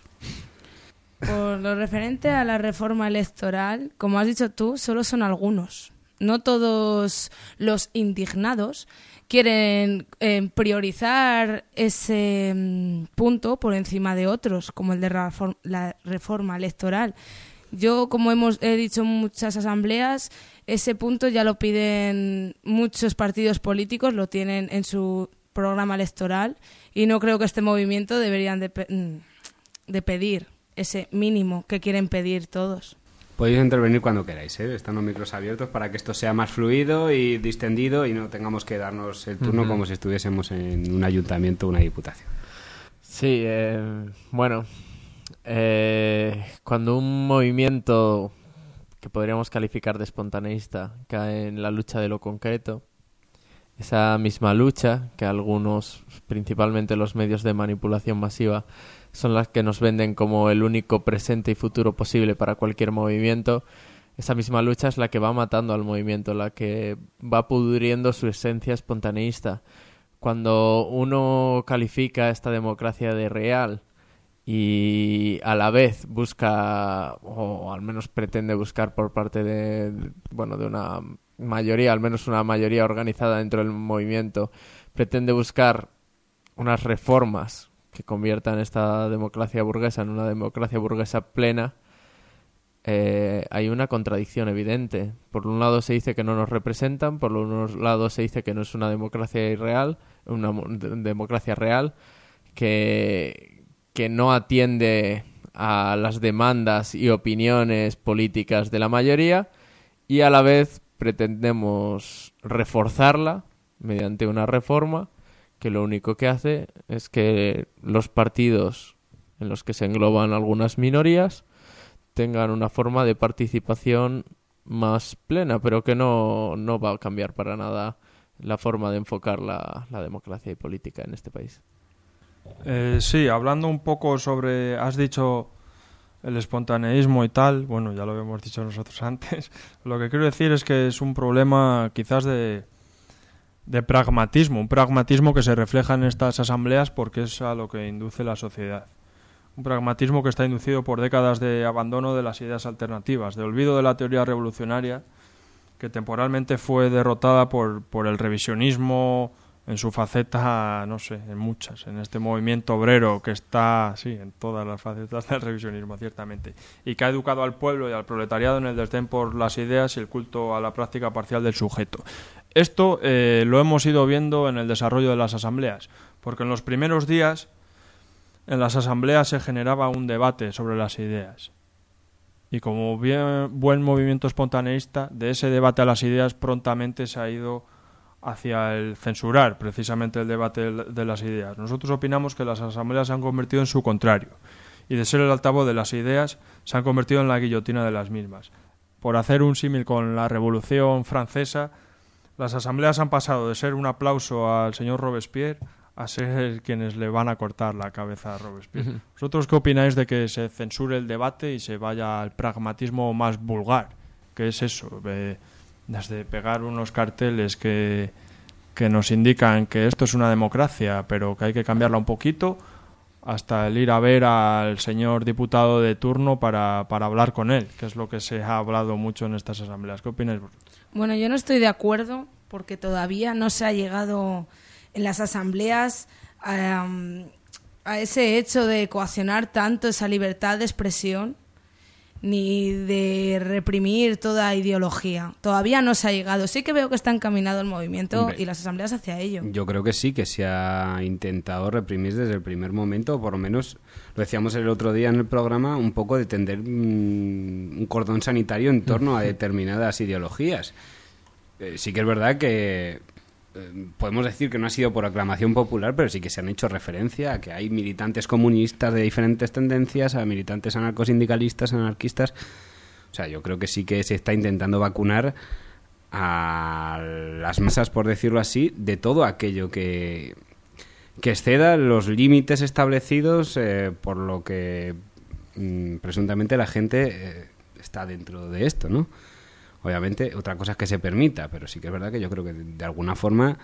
Por lo referente a la reforma electoral, como has dicho tú, solo son algunos. No todos los indignados quieren eh, priorizar ese mm, punto por encima de otros, como el de la reforma electoral. Yo, como hemos he dicho en muchas asambleas, ese punto ya lo piden muchos partidos políticos, lo tienen en su programa electoral y no creo que este movimiento deberían de, pe- mm, de pedir ese mínimo que quieren pedir todos. Podéis intervenir cuando queráis, ¿eh? están los micros abiertos para que esto sea más fluido y distendido y no tengamos que darnos el turno como si estuviésemos en un ayuntamiento o una diputación. Sí, eh, bueno, eh, cuando un movimiento que podríamos calificar de espontaneísta cae en la lucha de lo concreto, esa misma lucha que algunos, principalmente los medios de manipulación masiva, son las que nos venden como el único presente y futuro posible para cualquier movimiento, esa misma lucha es la que va matando al movimiento, la que va pudriendo su esencia espontaneísta. Cuando uno califica esta democracia de real y a la vez busca, o al menos pretende buscar por parte de, bueno, de una mayoría, al menos una mayoría organizada dentro del movimiento, pretende buscar unas reformas que conviertan esta democracia burguesa en una democracia burguesa plena, eh, hay una contradicción evidente. Por un lado se dice que no nos representan, por un lado se dice que no es una democracia irreal, una mo- de- democracia real, que, que no atiende a las demandas y opiniones políticas de la mayoría y a la vez pretendemos reforzarla mediante una reforma que lo único que hace es que los partidos en los que se engloban algunas minorías tengan una forma de participación más plena, pero que no, no va a cambiar para nada la forma de enfocar la, la democracia y política en este país. Eh, sí, hablando un poco sobre, has dicho el espontaneísmo y tal, bueno, ya lo habíamos dicho nosotros antes, lo que quiero decir es que es un problema quizás de, de pragmatismo, un pragmatismo que se refleja en estas asambleas porque es a lo que induce la sociedad. Un pragmatismo que está inducido por décadas de abandono de las ideas alternativas, de olvido de la teoría revolucionaria, que temporalmente fue derrotada por, por el revisionismo en su faceta, no sé, en muchas, en este movimiento obrero que está, sí, en todas las facetas del revisionismo, ciertamente, y que ha educado al pueblo y al proletariado en el desdén por las ideas y el culto a la práctica parcial del sujeto. Esto eh, lo hemos ido viendo en el desarrollo de las asambleas, porque en los primeros días en las asambleas se generaba un debate sobre las ideas. Y como buen movimiento espontaneísta, de ese debate a las ideas prontamente se ha ido hacia el censurar precisamente el debate de las ideas. Nosotros opinamos que las asambleas se han convertido en su contrario y de ser el altavoz de las ideas se han convertido en la guillotina de las mismas. Por hacer un símil con la Revolución Francesa, las asambleas han pasado de ser un aplauso al señor Robespierre a ser quienes le van a cortar la cabeza a Robespierre. Ujú. ¿Vosotros qué opináis de que se censure el debate y se vaya al pragmatismo más vulgar? que es eso? Eh, desde pegar unos carteles que, que nos indican que esto es una democracia, pero que hay que cambiarla un poquito, hasta el ir a ver al señor diputado de turno para, para hablar con él, que es lo que se ha hablado mucho en estas asambleas. ¿Qué opináis vosotros? Bueno, yo no estoy de acuerdo porque todavía no se ha llegado en las asambleas a, a ese hecho de coaccionar tanto esa libertad de expresión ni de reprimir toda ideología. Todavía no se ha llegado. Sí que veo que está encaminado el movimiento Hombre. y las asambleas hacia ello. Yo creo que sí, que se ha intentado reprimir desde el primer momento, o por lo menos lo decíamos el otro día en el programa, un poco de tender mm, un cordón sanitario en torno a determinadas ideologías. Eh, sí que es verdad que eh, podemos decir que no ha sido por aclamación popular, pero sí que se han hecho referencia a que hay militantes comunistas de diferentes tendencias, a militantes anarcosindicalistas, anarquistas. O sea, yo creo que sí que se está intentando vacunar a las masas, por decirlo así, de todo aquello que, exceda los límites establecidos eh, por lo que mm, presuntamente la gente eh, está dentro de esto, ¿no? Obviamente, otra cosa es que se permita, pero sí que es verdad que yo creo que de, alguna forma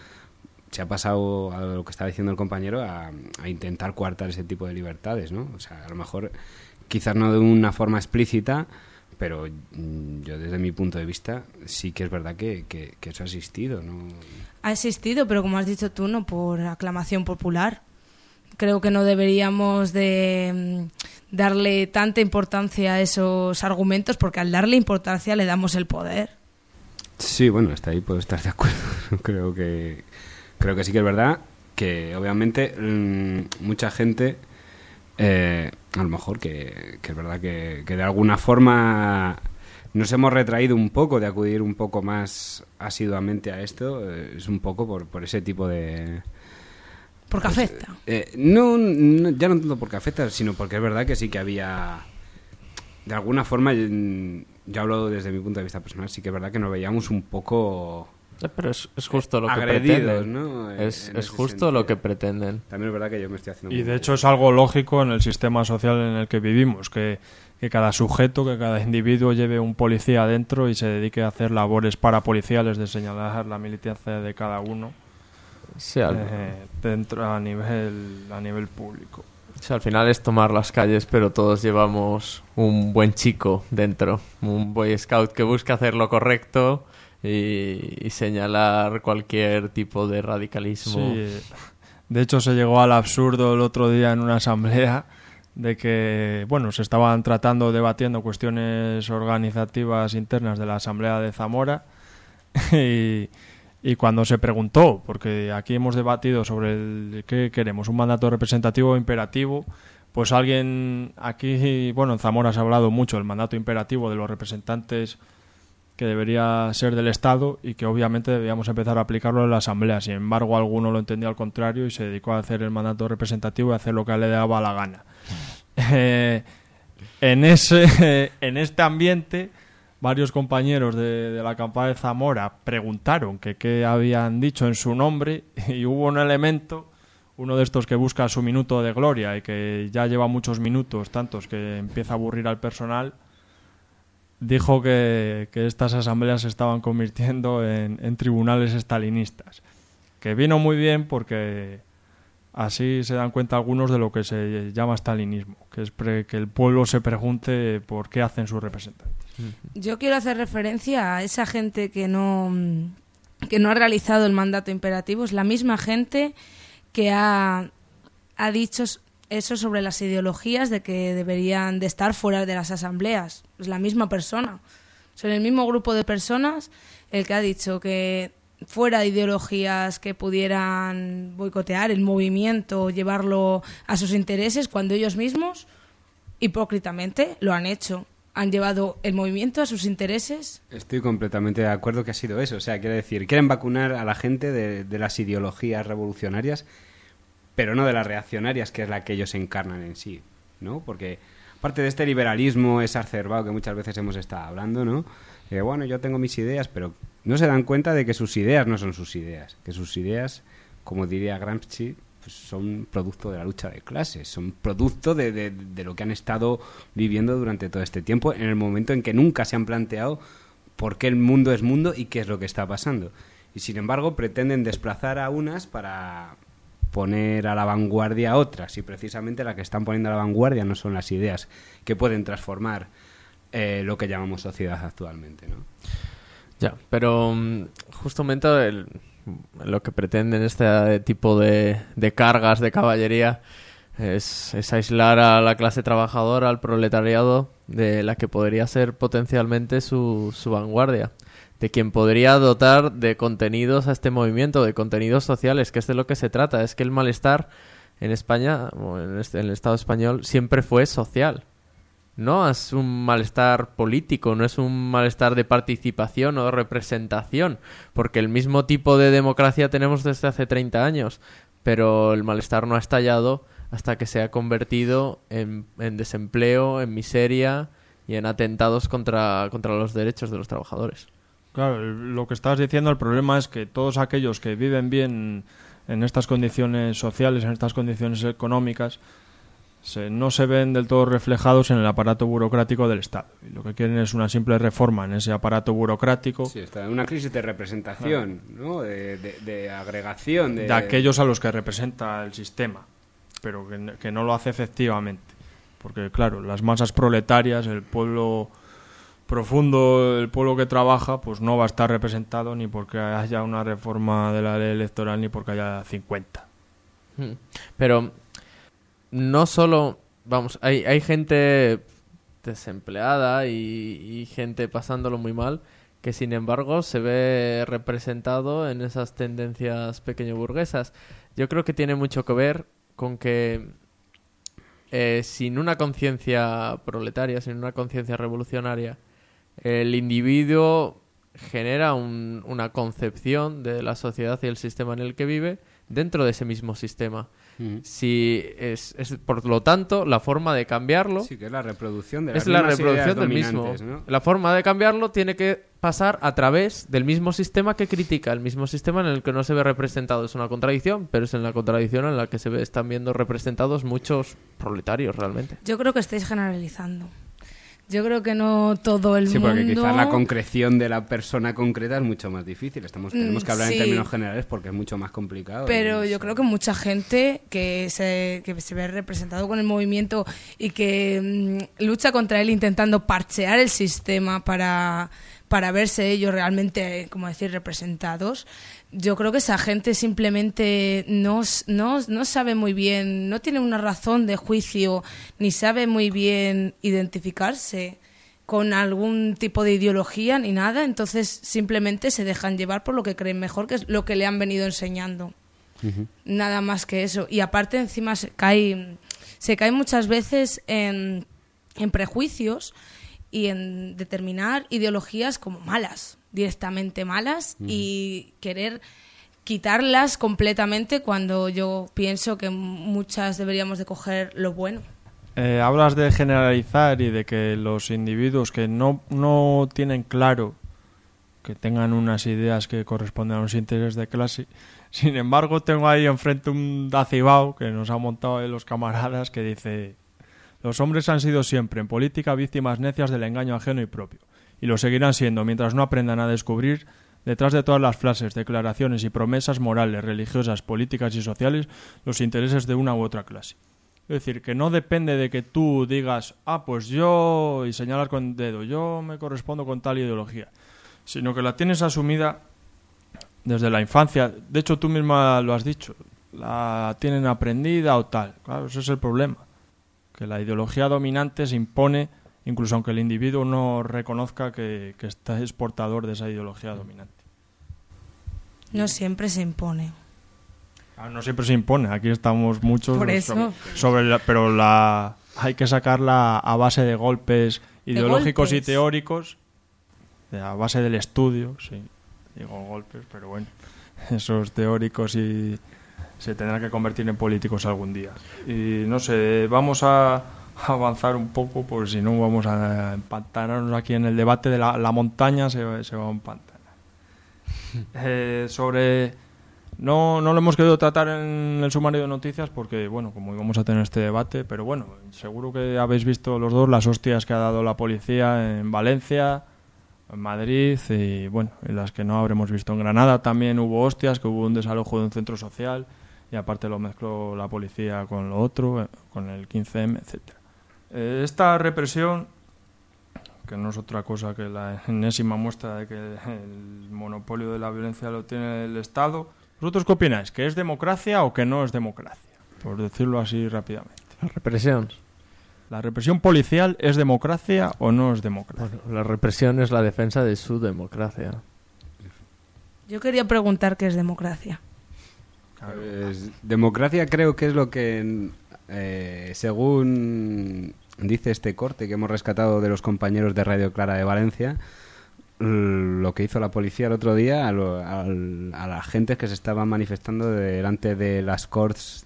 se ha pasado a lo que estaba diciendo el compañero a, a intentar coartar ese tipo de libertades, ¿no? O sea, a lo mejor quizás no de una forma explícita, pero mm, yo desde mi punto de vista sí que es verdad que, que- que eso ha existido, ¿no? Ha existido, pero como has dicho tú, no por aclamación popular. Creo que no deberíamos de mm, darle tanta importancia a esos argumentos porque al darle importancia le damos el poder. Sí, bueno, hasta ahí puedo estar de acuerdo. creo que creo que sí que es verdad que obviamente mm, mucha gente eh, a lo mejor que, que es verdad que, que de alguna forma nos hemos retraído un poco de acudir un poco más asiduamente a esto eh, es un poco por, por ese tipo de Porque afecta. eh, no, no, ya no tanto porque afecta, sino porque es verdad que sí que había. De alguna forma, mm, yo hablo desde mi punto de vista personal, sí que es verdad que nos veíamos un poco. Pero es, es justo lo que agredidos, pretenden. ¿no? Es, es justo lo que pretenden. También es verdad que yo me estoy haciendo. Y de hecho es algo lógico en el sistema social en el que vivimos, que, que cada sujeto, que cada individuo lleve un policía adentro y se dedique a hacer labores parapoliciales de señalar la militancia de cada uno Sí, al- eh, dentro a nivel a nivel público. O sea, al final es tomar las calles, pero todos llevamos un buen chico dentro, un boy scout que busca hacer lo correcto y, y señalar cualquier tipo de radicalismo. Sí, de hecho se llegó al absurdo el otro día en una asamblea de que, bueno, se estaban tratando, debatiendo cuestiones organizativas internas de la asamblea de Zamora y, y cuando se preguntó, porque aquí hemos debatido sobre el, qué queremos, un mandato representativo o imperativo, pues alguien aquí, bueno, en Zamora se ha hablado mucho del mandato imperativo de los representantes que debería ser del Estado y que obviamente debíamos empezar a aplicarlo en la Asamblea. Sin embargo, alguno lo entendió al contrario y se dedicó a hacer el mandato representativo y hacer lo que le daba la gana. Eh, en, ese, en este ambiente, varios compañeros de, la campaña de Zamora preguntaron qué habían dicho en su nombre y hubo un elemento, uno de estos que busca su minuto de gloria y que ya lleva muchos minutos, tantos que empieza a aburrir al personal, dijo que, estas asambleas se estaban convirtiendo en, en tribunales estalinistas. Que vino muy bien porque así se dan cuenta algunos de lo que se llama estalinismo, que es que el pueblo se pregunte por qué hacen sus representantes. Yo quiero hacer referencia a esa gente que no, que no ha realizado el mandato imperativo. Es la misma gente que ha, ha dicho eso sobre las ideologías de que deberían de estar fuera de las asambleas. Es la misma persona. Son el mismo grupo de personas el que ha dicho que fuera de ideologías que pudieran boicotear el movimiento llevarlo a sus intereses cuando ellos mismos hipócritamente lo han hecho. Han llevado el movimiento a sus intereses. Estoy completamente de acuerdo que ha sido eso. O sea, quiere decir, quieren vacunar a la gente de, las ideologías revolucionarias, pero no de las reaccionarias, que es la que ellos encarnan en sí, ¿no? Porque aparte de este liberalismo exacerbado que muchas veces hemos estado hablando, ¿no? Eh, bueno, yo tengo mis ideas, pero no se dan cuenta de que sus ideas no son sus ideas, que sus ideas, como diría Gramsci, pues son producto de la lucha de clases, son producto de, de- de lo que han estado viviendo durante todo este tiempo, en el momento en que nunca se han planteado por qué el mundo es mundo y qué es lo que está pasando. Y sin embargo pretenden desplazar a unas para poner a la vanguardia a otras y precisamente la que están poniendo a la vanguardia no son las ideas que pueden transformar eh, lo que llamamos sociedad actualmente, ¿no? Ya, pero mm, justamente el- lo que pretenden este tipo de, cargas de caballería es, aislar a la clase trabajadora, al proletariado, de la que podría ser potencialmente su, vanguardia, de quien podría dotar de contenidos a este movimiento, de contenidos sociales, que es de lo que se trata. Es que el malestar en España, este- en el Estado español, siempre fue social. No es un malestar político, no es un malestar de participación o de representación, porque el mismo tipo de democracia tenemos desde hace 30 años, pero el malestar no ha estallado hasta que se ha convertido en, en desempleo, en miseria y en atentados contra, contra los derechos de los trabajadores. Claro, lo que estás diciendo, el problema es que todos aquellos que viven bien en estas condiciones sociales, en estas condiciones económicas, se- no se ven del todo reflejados en el aparato burocrático del Estado. Y lo que quieren es una simple reforma en ese aparato burocrático Sí, está en una crisis de representación, ¿no? De, de- de agregación. De, de aquellos a los que representa el sistema, pero que, que no lo hace efectivamente. Porque, claro, las masas proletarias, el pueblo profundo, el pueblo que trabaja, pues no va a estar representado ni porque haya una reforma de la ley electoral ni porque haya 50. Hmm. Pero no solo, vamos, hay, hay gente desempleada y, gente pasándolo muy mal que sin embargo se ve representado en esas tendencias pequeño burguesas. Yo creo que tiene mucho que ver con que eh, sin una conciencia proletaria, sin una conciencia revolucionaria, el individuo genera un- una concepción de la sociedad y el sistema en el que vive dentro de ese mismo sistema. Si es, es, por lo tanto, la forma de cambiarlo Sí, que es la reproducción de las es la reproducción del mismo. La forma de cambiarlo tiene que pasar a través del mismo sistema que critica, el mismo sistema en el que no se ve representado. Es una contradicción, pero es en la contradicción en la que se ve, están viendo representados muchos proletarios realmente. Yo creo que estáis generalizando. Yo creo que no todo el Sí, mundo... porque quizás la concreción de la persona concreta es mucho más difícil. Estamos, tenemos que Mm, hablar sí. en términos generales porque es mucho más complicado. Pero yo creo que mucha gente que se, que se ve representado con el movimiento y que mm, lucha contra él intentando parchear el sistema para, para verse ellos realmente, como decir, representados, yo creo que esa gente simplemente no, no, no sabe muy bien, no tiene una razón de juicio, ni sabe muy bien identificarse con algún tipo de ideología ni nada, entonces simplemente se dejan llevar por lo que creen mejor, que es lo que le han venido enseñando. Nada más que eso. Y aparte encima se cae, se cae muchas veces en, en prejuicios y en determinar ideologías como malas, directamente malas, y querer quitarlas completamente cuando yo pienso que muchas deberíamos de coger lo bueno. Eh, hablas de generalizar y de que los individuos que no, no tienen claro que tengan unas ideas que corresponden a los intereses de clase. Sin embargo, tengo ahí enfrente un dacibao que nos han montado ahí los camaradas que dice los hombres han sido siempre en política víctimas necias del engaño ajeno y propio, y lo seguirán siendo mientras no aprendan a descubrir detrás de todas las frases, declaraciones y promesas morales, religiosas, políticas y sociales los intereses de una u otra clase. Es decir, que no depende de que tú digas, ah, pues yo, y señalas con el dedo, yo me correspondo con tal ideología, sino que la tienes asumida desde la infancia. De hecho, tú misma lo has dicho, la tienen aprendida o tal. Claro, ese es el problema, que la ideología dominante se impone, incluso aunque el individuo no reconozca que, que está es portador de esa ideología dominante. No siempre se impone. Ah, no siempre se impone, aquí estamos muchos Por eso. sobre la- pero la hay que sacarla a base de golpes ideológicos y golpes. teóricos, a base del estudio, sí. Digo golpes, pero bueno, esos teóricos y se tendrán que convertir en políticos algún día. Y no sé, vamos a avanzar un poco, porque si no vamos a empantanarnos aquí en el debate de la, la montaña, se, se va a empantanar. Eh, sobre no, no lo hemos querido tratar en el sumario de noticias porque, bueno, como íbamos a tener este debate, pero bueno, seguro que habéis visto los dos las hostias que ha dado la policía en Valencia, en Madrid y, bueno, en las que no habremos visto en Granada también hubo hostias, que hubo un desalojo de un centro social y aparte lo mezcló la policía con lo otro, eh, con el 15M, etcétera. Eh, esta represión que no es otra cosa que la enésima muestra de que el monopolio de la violencia lo tiene el Estado. ¿Vosotros qué opináis? ¿Que es democracia o que no es democracia? Por decirlo así rápidamente. La represión. ¿La represión policial es democracia o no es democracia? La represión es la defensa de su democracia. Yo quería preguntar qué es democracia. Democracia creo que es lo que, eh, según dice este corte que hemos rescatado de los compañeros de Radio Clara de Valencia, lo que hizo la policía el otro día a, lo- al- a las gentes que se estaban manifestando delante de las Corts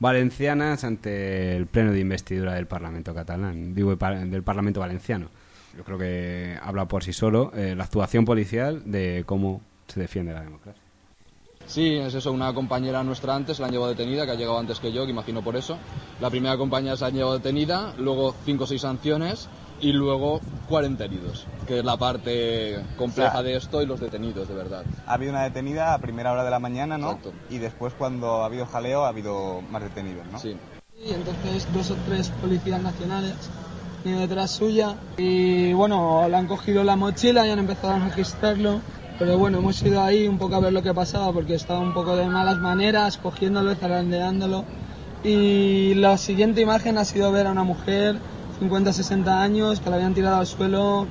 valencianas ante el pleno de investidura del Parlamento catalán, digo, del Parlamento valenciano. Yo creo que habla por sí solo eh, la actuación policial de cómo se defiende la democracia. Sí, es eso, una compañera nuestra antes la han llevado detenida, que ha llegado antes que yo, que imagino por eso. La primera compañera se la han llevado detenida, luego cinco o seis sanciones y luego 40 heridos, que es la parte compleja O sea, de esto y los detenidos, de verdad. Ha habido una detenida a primera hora de la mañana, ¿no? Y después, cuando ha habido jaleo, ha habido más detenidos, ¿no? Sí. Y entonces dos o tres policías nacionales iban detrás suya y bueno, le han cogido la mochila y han empezado a registrarlo. Pero bueno, hemos ido ahí un poco a ver lo que pasaba porque estaba un poco de malas maneras, cogiéndolo zarandeándolo. Y la siguiente imagen ha sido ver a una mujer, 50-60 años, que la habían tirado al suelo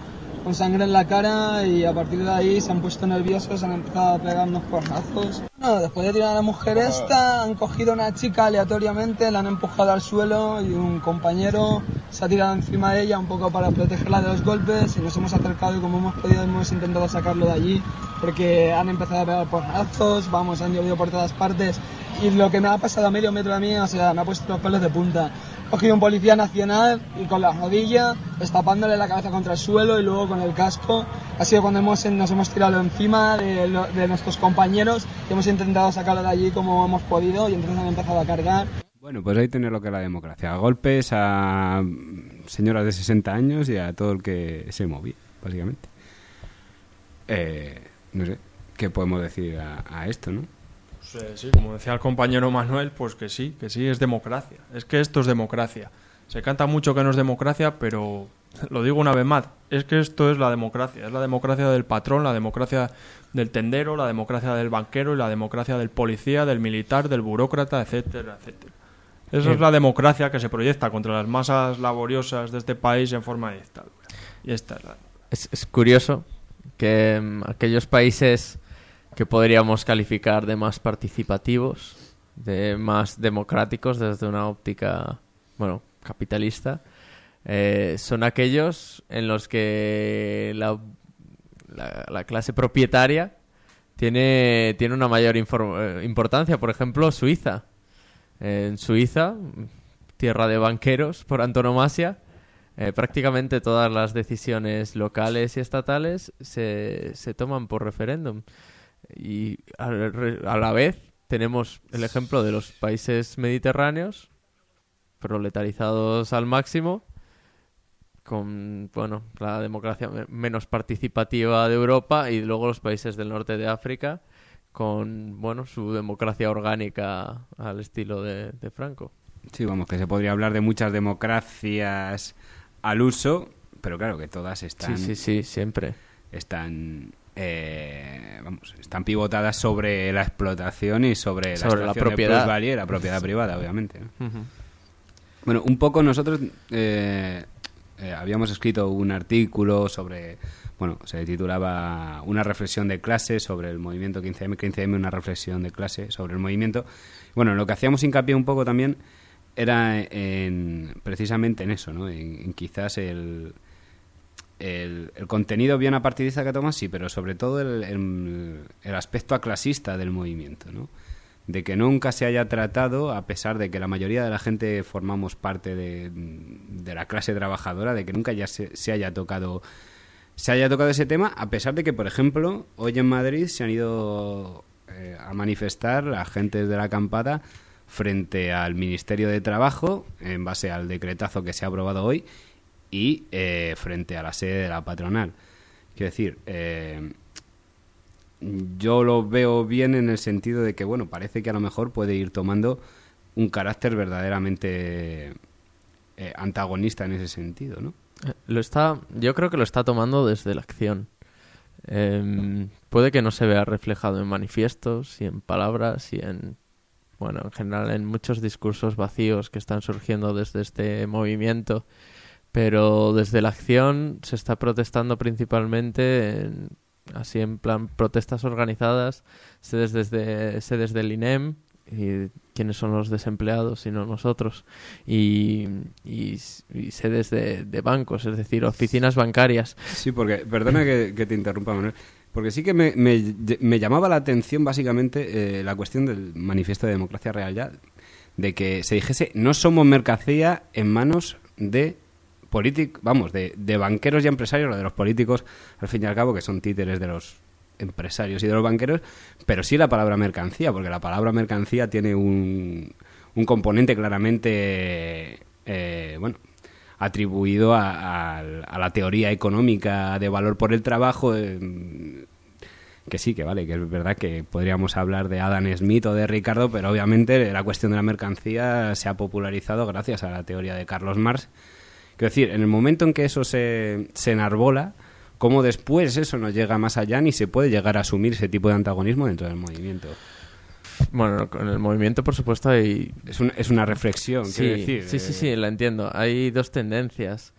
con sangre en la cara y a partir de ahí se han puesto nerviosos, han empezado a pegar unos porrazos. No, después de tirar a la mujer esta, han cogido a una chica aleatoriamente, la han empujado al suelo y un compañero se ha tirado encima de ella un poco para protegerla de los golpes y nos hemos acercado y como hemos podido hemos intentado sacarlo de allí porque han empezado a pegar porrazos, vamos, han llovido por todas partes y lo que me ha pasado a medio metro de mí, o sea, me ha puesto los pelos de punta. Cogido un policía nacional y con la rodilla, destapándole la cabeza contra el suelo y luego con el casco. Ha sido cuando hemos, nos hemos tirado encima de, de nuestros compañeros y hemos intentado sacarlo de allí como hemos podido y entonces han empezado a cargar. Bueno, pues ahí tener lo que es la democracia. Golpes a señoras de 60 años y a todo el que se movía, básicamente. Eh, no sé, ¿qué podemos decir a esto, no? Pues, eh, sí, como decía el compañero Manuel, pues que sí, que sí, es democracia. Es que esto es democracia. Se canta mucho que no es democracia, pero lo digo una vez más, es que esto es la democracia. Es la democracia del patrón, la democracia del tendero, la democracia del banquero y la democracia del policía, del militar, del burócrata, etcétera, etcétera. Esa Sí. es la democracia que se proyecta contra las masas laboriosas de este país en forma de dictadura. Y esta es la... Es, es curioso que mm, aquellos países que podríamos calificar de más participativos, de más democráticos desde una óptica, bueno, capitalista, eh, son aquellos en los que la, la- la clase propietaria tiene, tiene una mayor eh, importancia. Por ejemplo, Suiza. En Suiza, tierra de banqueros por antonomasia, eh, prácticamente todas las decisiones locales y estatales se, se toman por referéndum. Y a, la vez tenemos el ejemplo de los países mediterráneos, proletarizados al máximo, con bueno la democracia me- menos participativa de Europa y luego los países del norte de África con bueno su democracia orgánica al estilo de, de Franco. Sí, vamos, que se podría hablar de muchas democracias al uso, pero claro que todas están... Sí, sí, sí, siempre. Están... eh, vamos, están pivotadas sobre la explotación y sobre, Sobre la de propiedad. y la propiedad privada, obviamente. ¿no? Bueno, un poco nosotros eh, eh, habíamos escrito un artículo sobre, bueno, se titulaba Una reflexión de clase sobre el movimiento 15M, 15M, una reflexión de clase sobre el movimiento. Bueno, lo que hacíamos hincapié un poco también era en, precisamente en eso, ¿no? En, en quizás el, el, el contenido bien apartidista que toma, sí, pero sobre todo el, aspecto aclasista del movimiento, ¿no? de que nunca se haya tratado, a pesar de que la mayoría de la gente formamos parte de, la clase trabajadora, de que nunca ya se, se haya tocado se haya tocado ese tema, a pesar de que, por ejemplo, hoy en Madrid se han ido eh, a manifestar agentes de la acampada frente al Ministerio de Trabajo, en base al decretazo que se ha aprobado hoy, y eh, frente a la sede de la patronal. Quiero decir, eh, yo lo veo bien en el sentido de que, bueno, parece que a lo mejor puede ir tomando un carácter verdaderamente eh, antagonista en ese sentido, ¿no? Eh, Lo está, yo creo que lo está tomando desde la acción. Em, puede que no se vea reflejado en manifiestos y en palabras y en, bueno, en general en muchos discursos vacíos que están surgiendo desde este movimiento, pero desde la acción se está protestando principalmente en- así en plan protestas organizadas, sé desde, sé desde el INEM y quiénes son los desempleados sino nosotros y, y, desde de bancos, es decir, oficinas bancarias. Sí, porque, perdona que, que te interrumpa, Manuel, porque sí que me, me- me llamaba la atención básicamente eh, la cuestión del manifiesto de democracia real ya, de que se dijese no somos mercancía en manos de políticos, vamos, de, de banqueros y empresarios, o de los políticos, al fin y al cabo, que son títeres de los empresarios y de los banqueros, pero sí la palabra mercancía, porque la palabra mercancía tiene un, un componente claramente, eh, bueno, atribuido a la teoría económica de valor por el trabajo. eh, que sí, que vale, que es verdad que podríamos hablar de Adam Smith o de Ricardo, pero obviamente la cuestión de la mercancía se ha popularizado gracias a la teoría de Carlos Marx. Quiero decir, en el momento en que eso se, se enarbola, cómo después eso no llega más allá ni se puede llegar a asumir ese tipo de antagonismo dentro del movimiento. Bueno, con el movimiento, por supuesto, hay... Es, un- es una reflexión, Sí, quiero decir. sí, sí, eh, sí, la entiendo. Hay dos tendencias.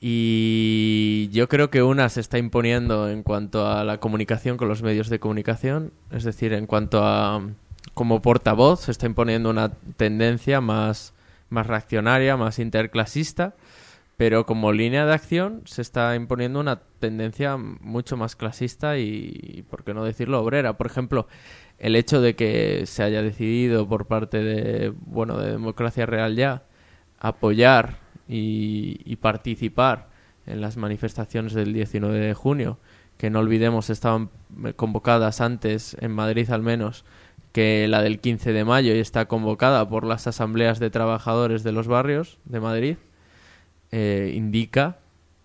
Y yo creo que una se está imponiendo en cuanto a la comunicación con los medios de comunicación, es decir, en cuanto a como portavoz se está imponiendo una tendencia más, más reaccionaria, más interclasista, pero como línea de acción se está imponiendo una tendencia mucho más clasista y, por qué no decirlo, obrera. Por ejemplo, el hecho de que se haya decidido por parte de, bueno, de Democracia Real ya apoyar y, y participar en las manifestaciones del 19 de junio, que no olvidemos estaban convocadas antes, en Madrid al menos, que la del 15 de mayo y está convocada por las asambleas de trabajadores de los barrios de Madrid, eh, indica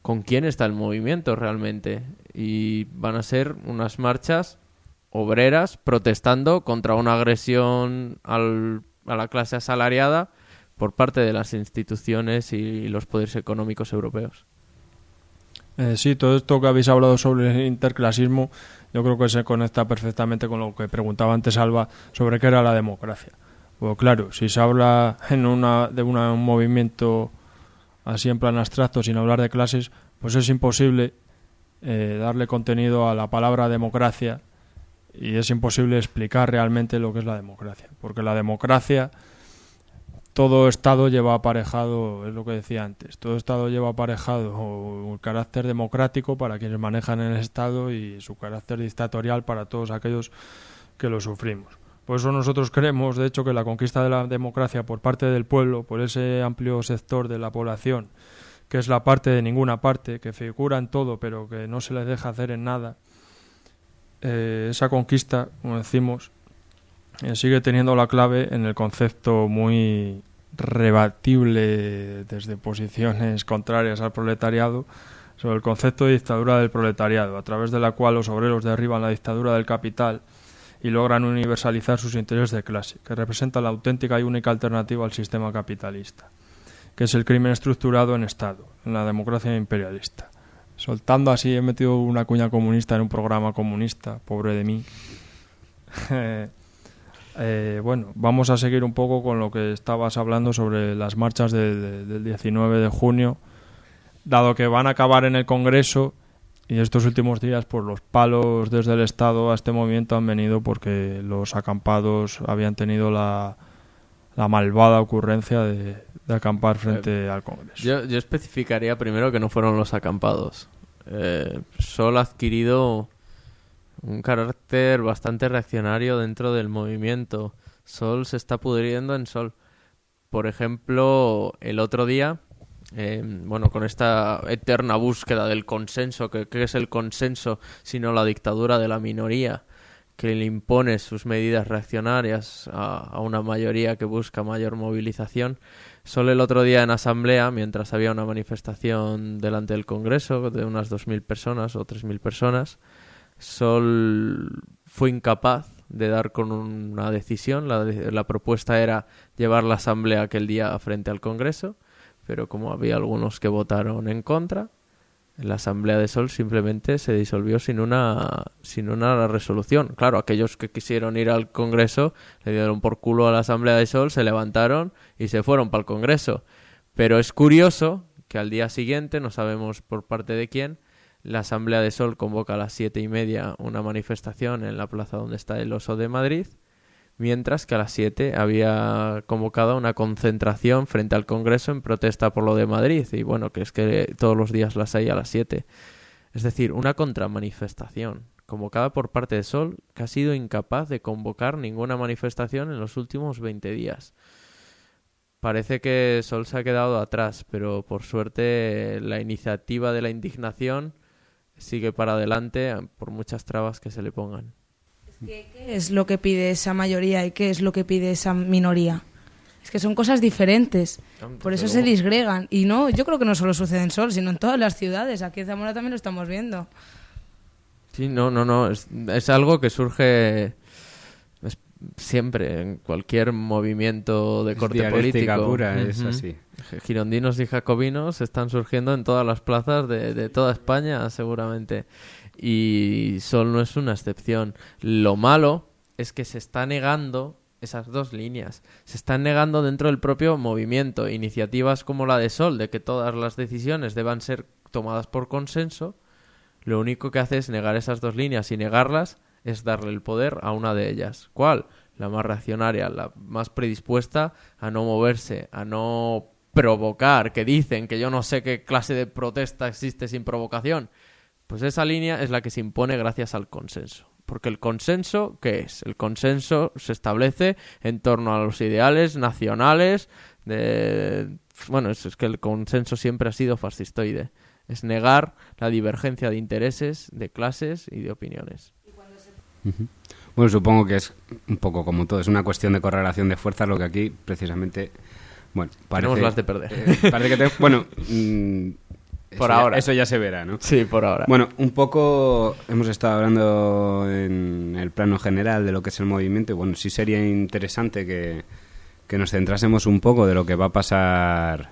con quién está el movimiento realmente. Y van a ser unas marchas obreras protestando contra una agresión al- a la clase asalariada por parte de las instituciones y los poderes económicos europeos. Eh, sí, todo esto que habéis hablado sobre el interclasismo, yo creo que se conecta perfectamente con lo que preguntaba antes Alba sobre qué era la democracia. Pues claro, si se habla en una, de una- un movimiento así en plan abstracto, sin hablar de clases, pues es imposible eh, darle contenido a la palabra democracia y es imposible explicar realmente lo que es la democracia. Porque la democracia todo Estado lleva aparejado, es lo que decía antes, todo Estado lleva aparejado un carácter democrático para quienes manejan el Estado y su carácter dictatorial para todos aquellos que lo sufrimos. Por eso nosotros creemos, de hecho, que la conquista de la democracia por parte del pueblo, por ese amplio sector de la población, que es la parte de ninguna parte, que figura en todo, pero que no se les deja hacer en nada, eh, esa conquista, como decimos, sigue teniendo la clave en el concepto muy rebatible desde posiciones contrarias al proletariado sobre el concepto de dictadura del proletariado, a través de la cual los obreros derriban la dictadura del capital y logran universalizar sus intereses de clase, que representa la auténtica y única alternativa al sistema capitalista, que es el crimen estructurado en Estado, en la democracia imperialista. Soltando así, he metido una cuña comunista en un programa comunista, pobre de mí. Eh, bueno, vamos a seguir un poco con lo que estabas hablando sobre las marchas de- de- del 19 de junio, dado que van a acabar en el Congreso y estos últimos días, pues los palos desde el Estado a este movimiento han venido porque los acampados habían tenido la, la malvada ocurrencia de, de acampar frente al Congreso. Yo, yo especificaría primero que no fueron los acampados. Eh, Sol ha adquirido un carácter bastante reaccionario dentro del movimiento. Sol se está pudriendo en Sol. Por ejemplo, el otro día, eh, bueno, con esta eterna búsqueda del consenso, que ¿qué es el consenso sino la dictadura de la minoría? que le impone sus medidas reaccionarias a, a una mayoría que busca mayor movilización. Solo el otro día en asamblea, mientras había una manifestación delante del Congreso de unas 2.000 personas o 3.000 personas, Sol fue incapaz de dar con una decisión. La, la propuesta era llevar la asamblea aquel día frente al Congreso, pero como había algunos que votaron en contra, la Asamblea de Sol simplemente se disolvió sin una, sin una resolución. Claro, aquellos que quisieron ir al Congreso le dieron por culo a la Asamblea de Sol, se levantaron y se fueron para el Congreso. Pero es curioso que al día siguiente, no sabemos por parte de quién, la Asamblea de Sol convoca a las siete y media una manifestación en la plaza donde está el Oso de Madrid, mientras que a las 7 había convocado una concentración frente al Congreso en protesta por lo de Madrid. Y bueno, que es que todos los días las hay a las 7. Es decir, una contramanifestación convocada por parte de Sol que ha sido incapaz de convocar ninguna manifestación en los últimos 20 días. Parece que Sol se ha quedado atrás, pero por suerte la iniciativa de la indignación sigue para adelante por muchas trabas que se le pongan. ¿Qué es lo que pide esa mayoría y qué es lo que pide esa minoría? Es que son cosas diferentes. Por eso se disgregan. Y no, yo creo que no solo sucede en Sol, sino en todas las ciudades. Aquí en Zamora también lo estamos viendo. Sí, no, no, no. Es, es algo que surge siempre en cualquier movimiento de corte político. pura, es así. Girondinos y jacobinos están surgiendo en todas las plazas de, de toda España, seguramente. Y Sol no es una excepción. Lo malo es que se está negando esas dos líneas. Se están negando dentro del propio movimiento. Iniciativas como la de Sol, de que todas las decisiones deban ser tomadas por consenso, lo único que hace es negar esas dos líneas y negarlas es darle el poder a una de ellas. ¿Cuál? La más reaccionaria, la más predispuesta a no moverse, a no provocar, que dicen que yo no sé qué clase de protesta existe sin provocación. Pues esa línea es la que se impone gracias al consenso. Porque el consenso, ¿qué es? El consenso se establece en torno a los ideales nacionales de... Bueno, es, es que el consenso siempre ha sido fascistoide. Es negar la divergencia de intereses, de clases y de opiniones. Bueno, supongo que es un poco como todo, es una cuestión de correlación de fuerzas, lo que aquí precisamente, bueno, parece, Tenemos las de perder. eh, parece que te- bueno, mm, Por eso ya- ahora. eso ya se verá, ¿no? Sí, por ahora. Bueno, un poco hemos estado hablando en el plano general de lo que es el movimiento y bueno, sí sería interesante que, que nos centrásemos un poco de lo que va a pasar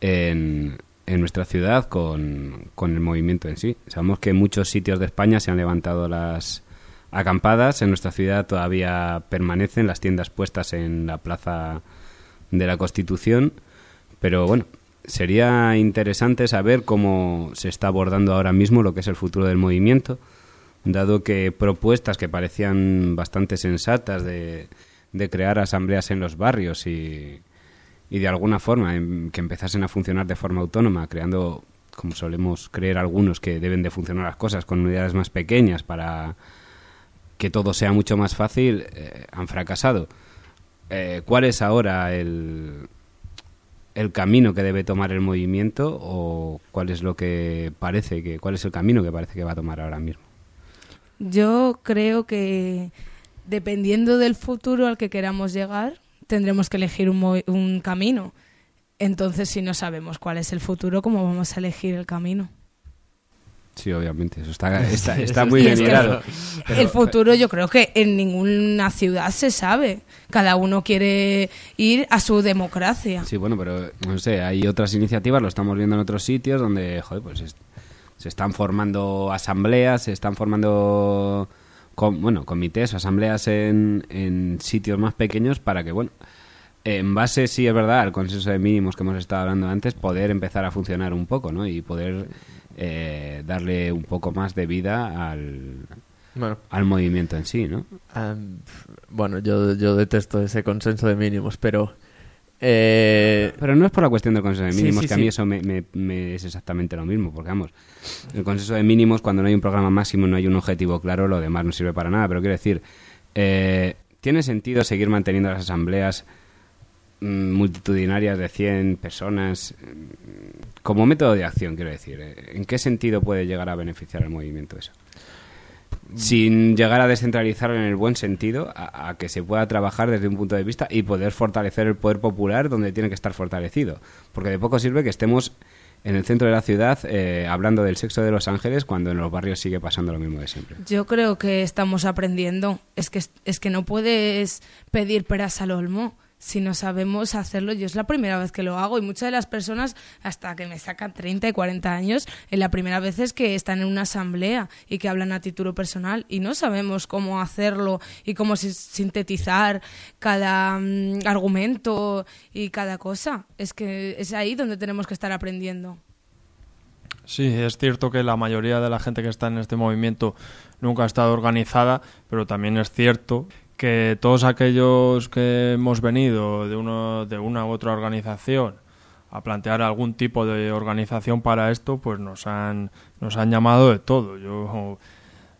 en, en nuestra ciudad con, con el movimiento en sí. Sabemos que en muchos sitios de España se han levantado las acampadas, en nuestra ciudad todavía permanecen las tiendas puestas en la plaza de la Constitución, pero bueno, sería interesante saber cómo se está abordando ahora mismo lo que es el futuro del movimiento, dado que propuestas que parecían bastante sensatas de, de crear asambleas en los barrios y, y de alguna forma em, que empezasen a funcionar de forma autónoma, creando, como solemos creer algunos, que deben de funcionar las cosas con unidades más pequeñas para que todo sea mucho más fácil, eh, han fracasado. Eh, ¿Cuál es ahora el, el camino que debe tomar el movimiento o cuál es lo que parece que cuál es el camino que parece que va a tomar ahora mismo? Yo creo que dependiendo del futuro al que queramos llegar, tendremos que elegir un, un camino. Entonces, si no sabemos cuál es el futuro, ¿cómo vamos a elegir el camino? Sí, obviamente, eso está, está, está muy bien el- futuro yo creo que en ninguna ciudad se sabe. Cada uno quiere ir a su democracia. Sí, bueno, pero no sé, hay otras iniciativas, lo estamos viendo en otros sitios donde, joder, pues es- se están formando asambleas, se están formando, com- bueno, comités o asambleas en, en sitios más pequeños para que, bueno, en base, sí es verdad, al consenso de mínimos que hemos estado hablando antes, poder empezar a funcionar un poco, ¿no? Y poder eh, darle un poco más de vida al, Bueno. al movimiento en sí, ¿no? Bueno, yo, yo detesto ese consenso de mínimos, pero... eh, Pero no es por la cuestión del consenso de mínimos, sí, que a mí eso me, me- me es exactamente lo mismo, porque vamos, el consenso de mínimos, cuando no hay un programa máximo, no hay un objetivo claro, lo demás no sirve para nada, pero quiero decir, eh, ¿tiene sentido seguir manteniendo las asambleas multitudinarias de 100 personas mm, como método de acción, quiero decir? eh, ¿En qué sentido puede llegar a beneficiar al movimiento eso? sin llegar a descentralizarlo en el buen sentido, a, a que se pueda trabajar desde un punto de vista y poder fortalecer el poder popular donde tiene que estar fortalecido. Porque de poco sirve que estemos en el centro de la ciudad eh, hablando del sexo de los ángeles cuando en los barrios sigue pasando lo mismo de siempre. Yo creo que estamos aprendiendo. Es que, es que no puedes pedir peras al olmo si no sabemos hacerlo. Yo es la primera vez que lo hago y muchas de las personas, hasta que me sacan 30 y 40 años, en la primera vez es que están en una asamblea y que hablan a título personal y no sabemos cómo hacerlo y cómo si- sintetizar cada mm, argumento y cada cosa. Es que es ahí donde tenemos que estar aprendiendo. Sí, es cierto que la mayoría de la gente que está en este movimiento nunca ha estado organizada, pero también es cierto que todos aquellos que hemos venido de, uno, de una u otra organización a plantear algún tipo de organización para esto, pues nos han, nos han llamado de todo. Yo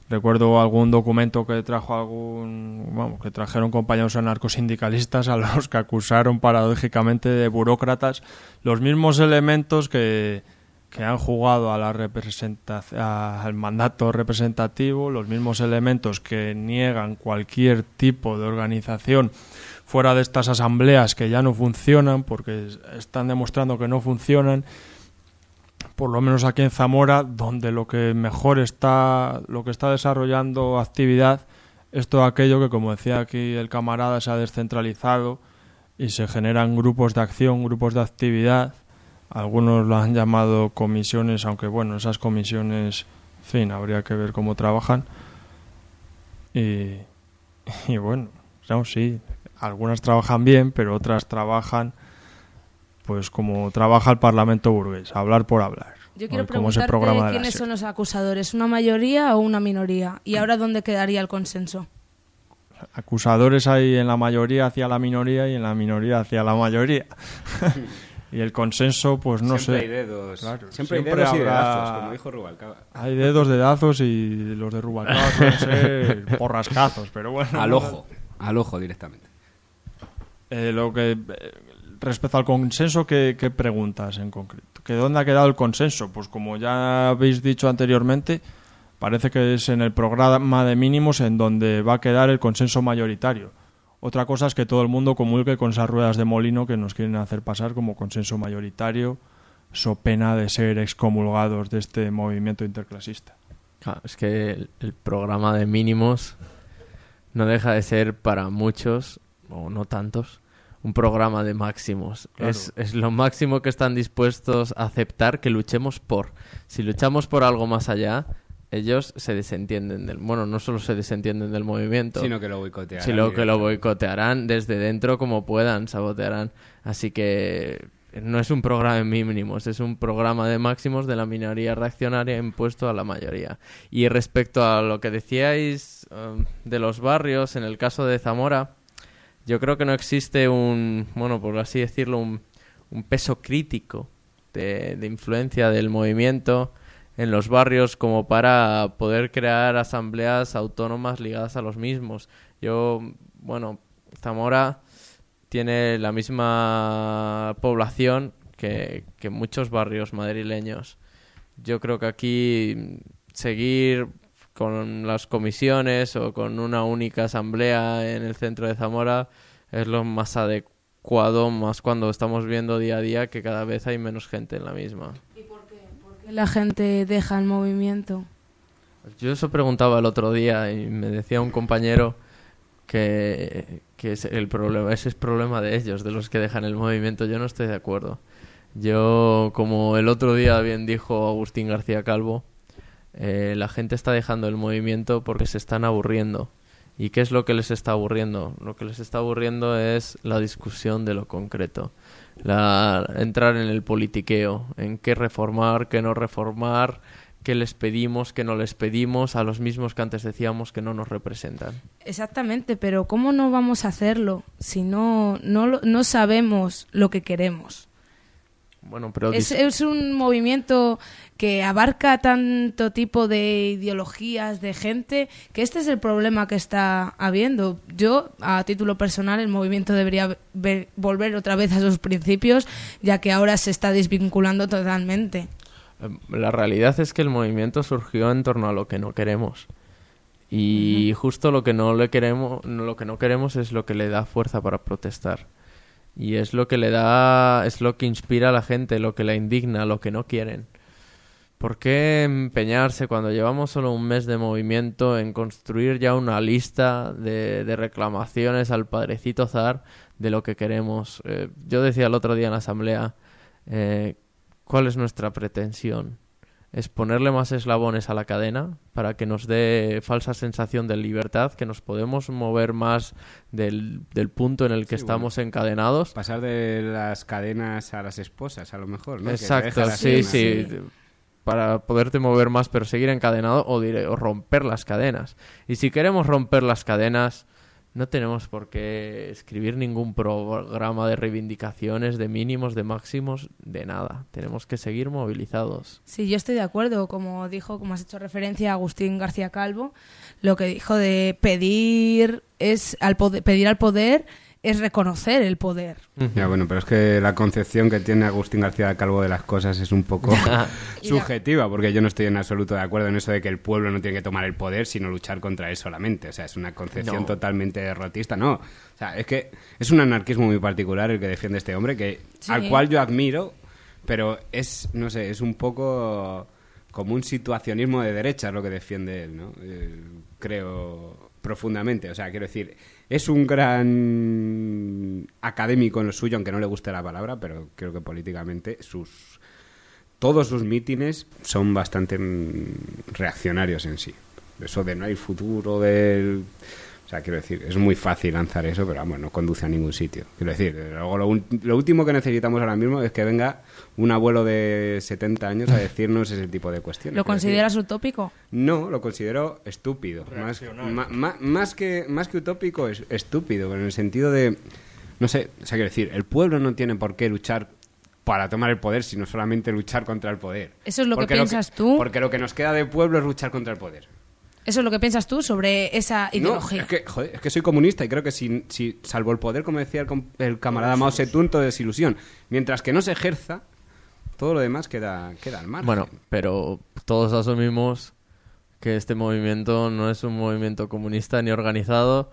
recuerdo algún documento que trajo algún, vamos, que trajeron compañeros anarcosindicalistas a los que acusaron paradójicamente de burócratas los mismos elementos que, que han jugado a la a- al mandato representativo, los mismos elementos que niegan cualquier tipo de organización fuera de estas asambleas que ya no funcionan porque es- están demostrando que no funcionan por lo menos aquí en Zamora, donde lo que mejor está, lo que está desarrollando actividad es todo aquello que, como decía aquí el camarada, se ha descentralizado y se generan grupos de acción, grupos de actividad. Algunos lo han llamado comisiones, aunque bueno, esas comisiones, en fin, habría que ver cómo trabajan. Y, y bueno, no, sí, algunas trabajan bien, pero otras trabajan pues como trabaja el Parlamento burgués, hablar por hablar. Yo quiero preguntarte quiénes son los acusadores, ¿una mayoría o una minoría? ¿Y ahora dónde quedaría el consenso? Acusadores hay en la mayoría hacia la minoría y en la minoría hacia la mayoría. y el consenso, pues no Siempre sé. hay dedos. Claro, Siempre hay dedos y habrá- dedazos, como dijo Rubalcaba. Hay dedos, dedazos y los de Rubalcaba suelen ser porrascazos, pero bueno. Al ojo, al ojo directamente. Eh, lo que eh, respecto al consenso, ¿qué, qué preguntas en concreto? ¿Que dónde ha quedado el consenso? Pues como ya habéis dicho anteriormente, parece que es en el programa de mínimos en donde va a quedar el consenso mayoritario. Otra cosa es que todo el mundo comulgue con esas ruedas de molino que nos quieren hacer pasar como consenso mayoritario, so pena de ser excomulgados de este movimiento interclasista. Claro, es que el, el programa de mínimos no deja de ser para muchos, o no tantos, un programa de máximos. Claro. Es, es lo máximo que están dispuestos a aceptar que luchemos por. Si luchamos por algo más allá, ellos se desentienden del... Bueno, no solo se desentienden del movimiento, Sino que lo boicotearán Sino que lo boicotearán desde dentro como puedan, sabotearán. Así que no es un programa de mínimos, es un programa de máximos de la minoría reaccionaria impuesto a la mayoría. Y respecto a lo que decíais um, de los barrios, en el caso de Zamora, yo creo que no existe un, bueno, por así decirlo, un, un peso crítico de, de influencia del movimiento en los barrios como para poder crear asambleas autónomas ligadas a los mismos. Yo, bueno, Zamora tiene la misma población que, que muchos barrios madrileños. Yo creo que aquí seguir con las comisiones o con una única asamblea en el centro de Zamora es lo más adecuado, más cuando estamos viendo día a día que cada vez hay menos gente en la misma. La gente deja el movimiento. Yo eso preguntaba el otro día y me decía un compañero que, que es el problema, ese es problema de ellos, de los que dejan el movimiento. Yo no estoy de acuerdo. Yo, como el otro día bien dijo Agustín García Calvo, eh, la gente está dejando el movimiento porque se están aburriendo. ¿Y qué es lo que les está aburriendo? Lo que les está aburriendo es la discusión de lo concreto. La, entrar en el politiqueo, en qué reformar, qué no reformar, qué les pedimos, qué no les pedimos, a los mismos que antes decíamos que no nos representan. Exactamente, pero ¿cómo no vamos a hacerlo si no, no, no sabemos lo que queremos? Bueno, pero Es, un movimiento que abarca tanto tipo de ideologías, de gente, que este es el problema que está habiendo. Yo, a título personal, el movimiento debería ve- volver otra vez a sus principios, ya que ahora se está desvinculando totalmente. Eh, La realidad es que el movimiento surgió en torno a lo que no queremos. Y justo lo que no le queremos, no- lo que no queremos es lo que le da fuerza para protestar. Y es lo que le da, es lo que inspira a la gente, lo que la indigna, lo que no quieren. ¿Por qué empeñarse cuando llevamos solo un mes de movimiento en construir ya una lista de, reclamaciones al padrecito zar de lo que queremos? Eh, yo decía el otro día en la asamblea, eh, ¿cuál es nuestra pretensión? ¿Es ponerle más eslabones a la cadena para que nos dé falsa sensación de libertad, que nos podemos mover más del, del punto en el que Sí, estamos encadenados? Pasar de las cadenas a las esposas, a lo mejor, ¿no? Exacto, sí, cadenas. sí, Para poderte mover más, pero seguir encadenado o, dire- o romper las cadenas. Y si queremos romper las cadenas, no tenemos por qué escribir ningún programa de reivindicaciones, de mínimos, de máximos, de nada. Tenemos que seguir movilizados. Sí, yo estoy de acuerdo, como dijo, como has hecho referencia a Agustín García Calvo, lo que dijo de pedir es al poder, pedir al poder es reconocer el poder. Ya, bueno, pero es que la concepción que tiene Agustín García Calvo de las cosas es un poco subjetiva, porque yo no estoy en absoluto de acuerdo en eso de que el pueblo no tiene que tomar el poder, sino luchar contra él solamente. O sea, es una concepción No. totalmente derrotista. No, o sea, es que es un anarquismo muy particular el que defiende este hombre, que Sí. al cual yo admiro, pero es, no sé, es un poco como un situacionismo de derecha lo que defiende él, ¿no? Eh, creo profundamente. O sea, quiero decir, es un gran académico en lo suyo, aunque no le guste la palabra, pero creo que políticamente sus todos sus mítines son bastante mm, reaccionarios en sí. Eso de no hay futuro del... O sea, quiero decir, es muy fácil lanzar eso, pero vamos, no conduce a ningún sitio. Quiero decir, luego lo, lo último que necesitamos ahora mismo es que venga un abuelo de 70 años a decirnos ese tipo de cuestiones. ¿Lo decir, consideras utópico? no, lo considero estúpido. Más, ma- ma- más que, más que utópico, es estúpido, en el sentido de. No sé, o sea, quiero decir, el pueblo no tiene por qué luchar para tomar el poder, sino solamente luchar contra el poder. Eso es lo que piensas tú. Porque lo que nos queda de pueblo es luchar contra el poder. Eso es lo que piensas tú sobre esa No, ideología. es que, joder, es que soy comunista y creo que si, si salvo el poder, como decía el, com- el camarada Mao Zedong, todo es desilusión. Mientras que no se ejerza, todo lo demás queda, queda al margen. Bueno, pero todos asumimos que este movimiento no es un movimiento comunista ni organizado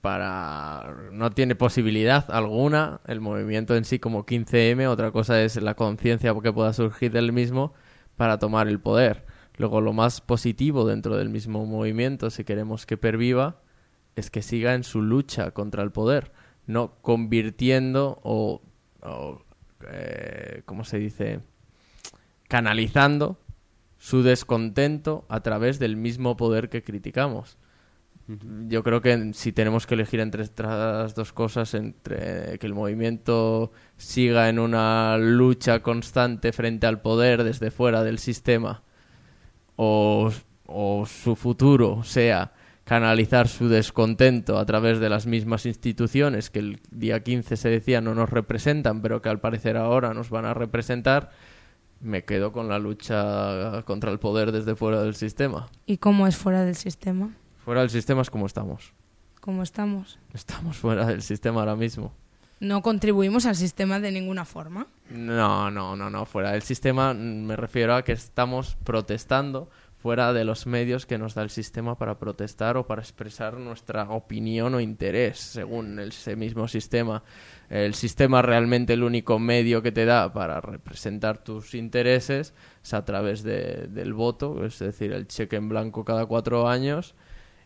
para no tiene posibilidad alguna el movimiento en sí como 15M, otra cosa es la conciencia que pueda surgir del mismo para tomar el poder. Luego lo más positivo dentro del mismo movimiento, si queremos que perviva, es que siga en su lucha contra el poder, no convirtiendo o, o, eh, ¿cómo se dice? canalizando su descontento a través del mismo poder que criticamos. Yo creo que si tenemos que elegir entre estas dos cosas, entre que el movimiento siga en una lucha constante frente al poder desde fuera del sistema o, o su futuro sea canalizar su descontento a través de las mismas instituciones que el día 15 se decía no nos representan, pero que al parecer ahora nos van a representar, me quedo con la lucha contra el poder desde fuera del sistema. ¿Y cómo es fuera del sistema? Fuera del sistema es como estamos. ¿Cómo estamos? Estamos fuera del sistema ahora mismo. No contribuimos al sistema de ninguna forma. No, no, no, no. Fuera del sistema mm, me refiero a que estamos protestando fuera de los medios que nos da el sistema para protestar o para expresar nuestra opinión o interés según ese mismo sistema. El sistema realmente el único medio que te da para representar tus intereses es a través de- del voto, es decir, el cheque en blanco cada cuatro años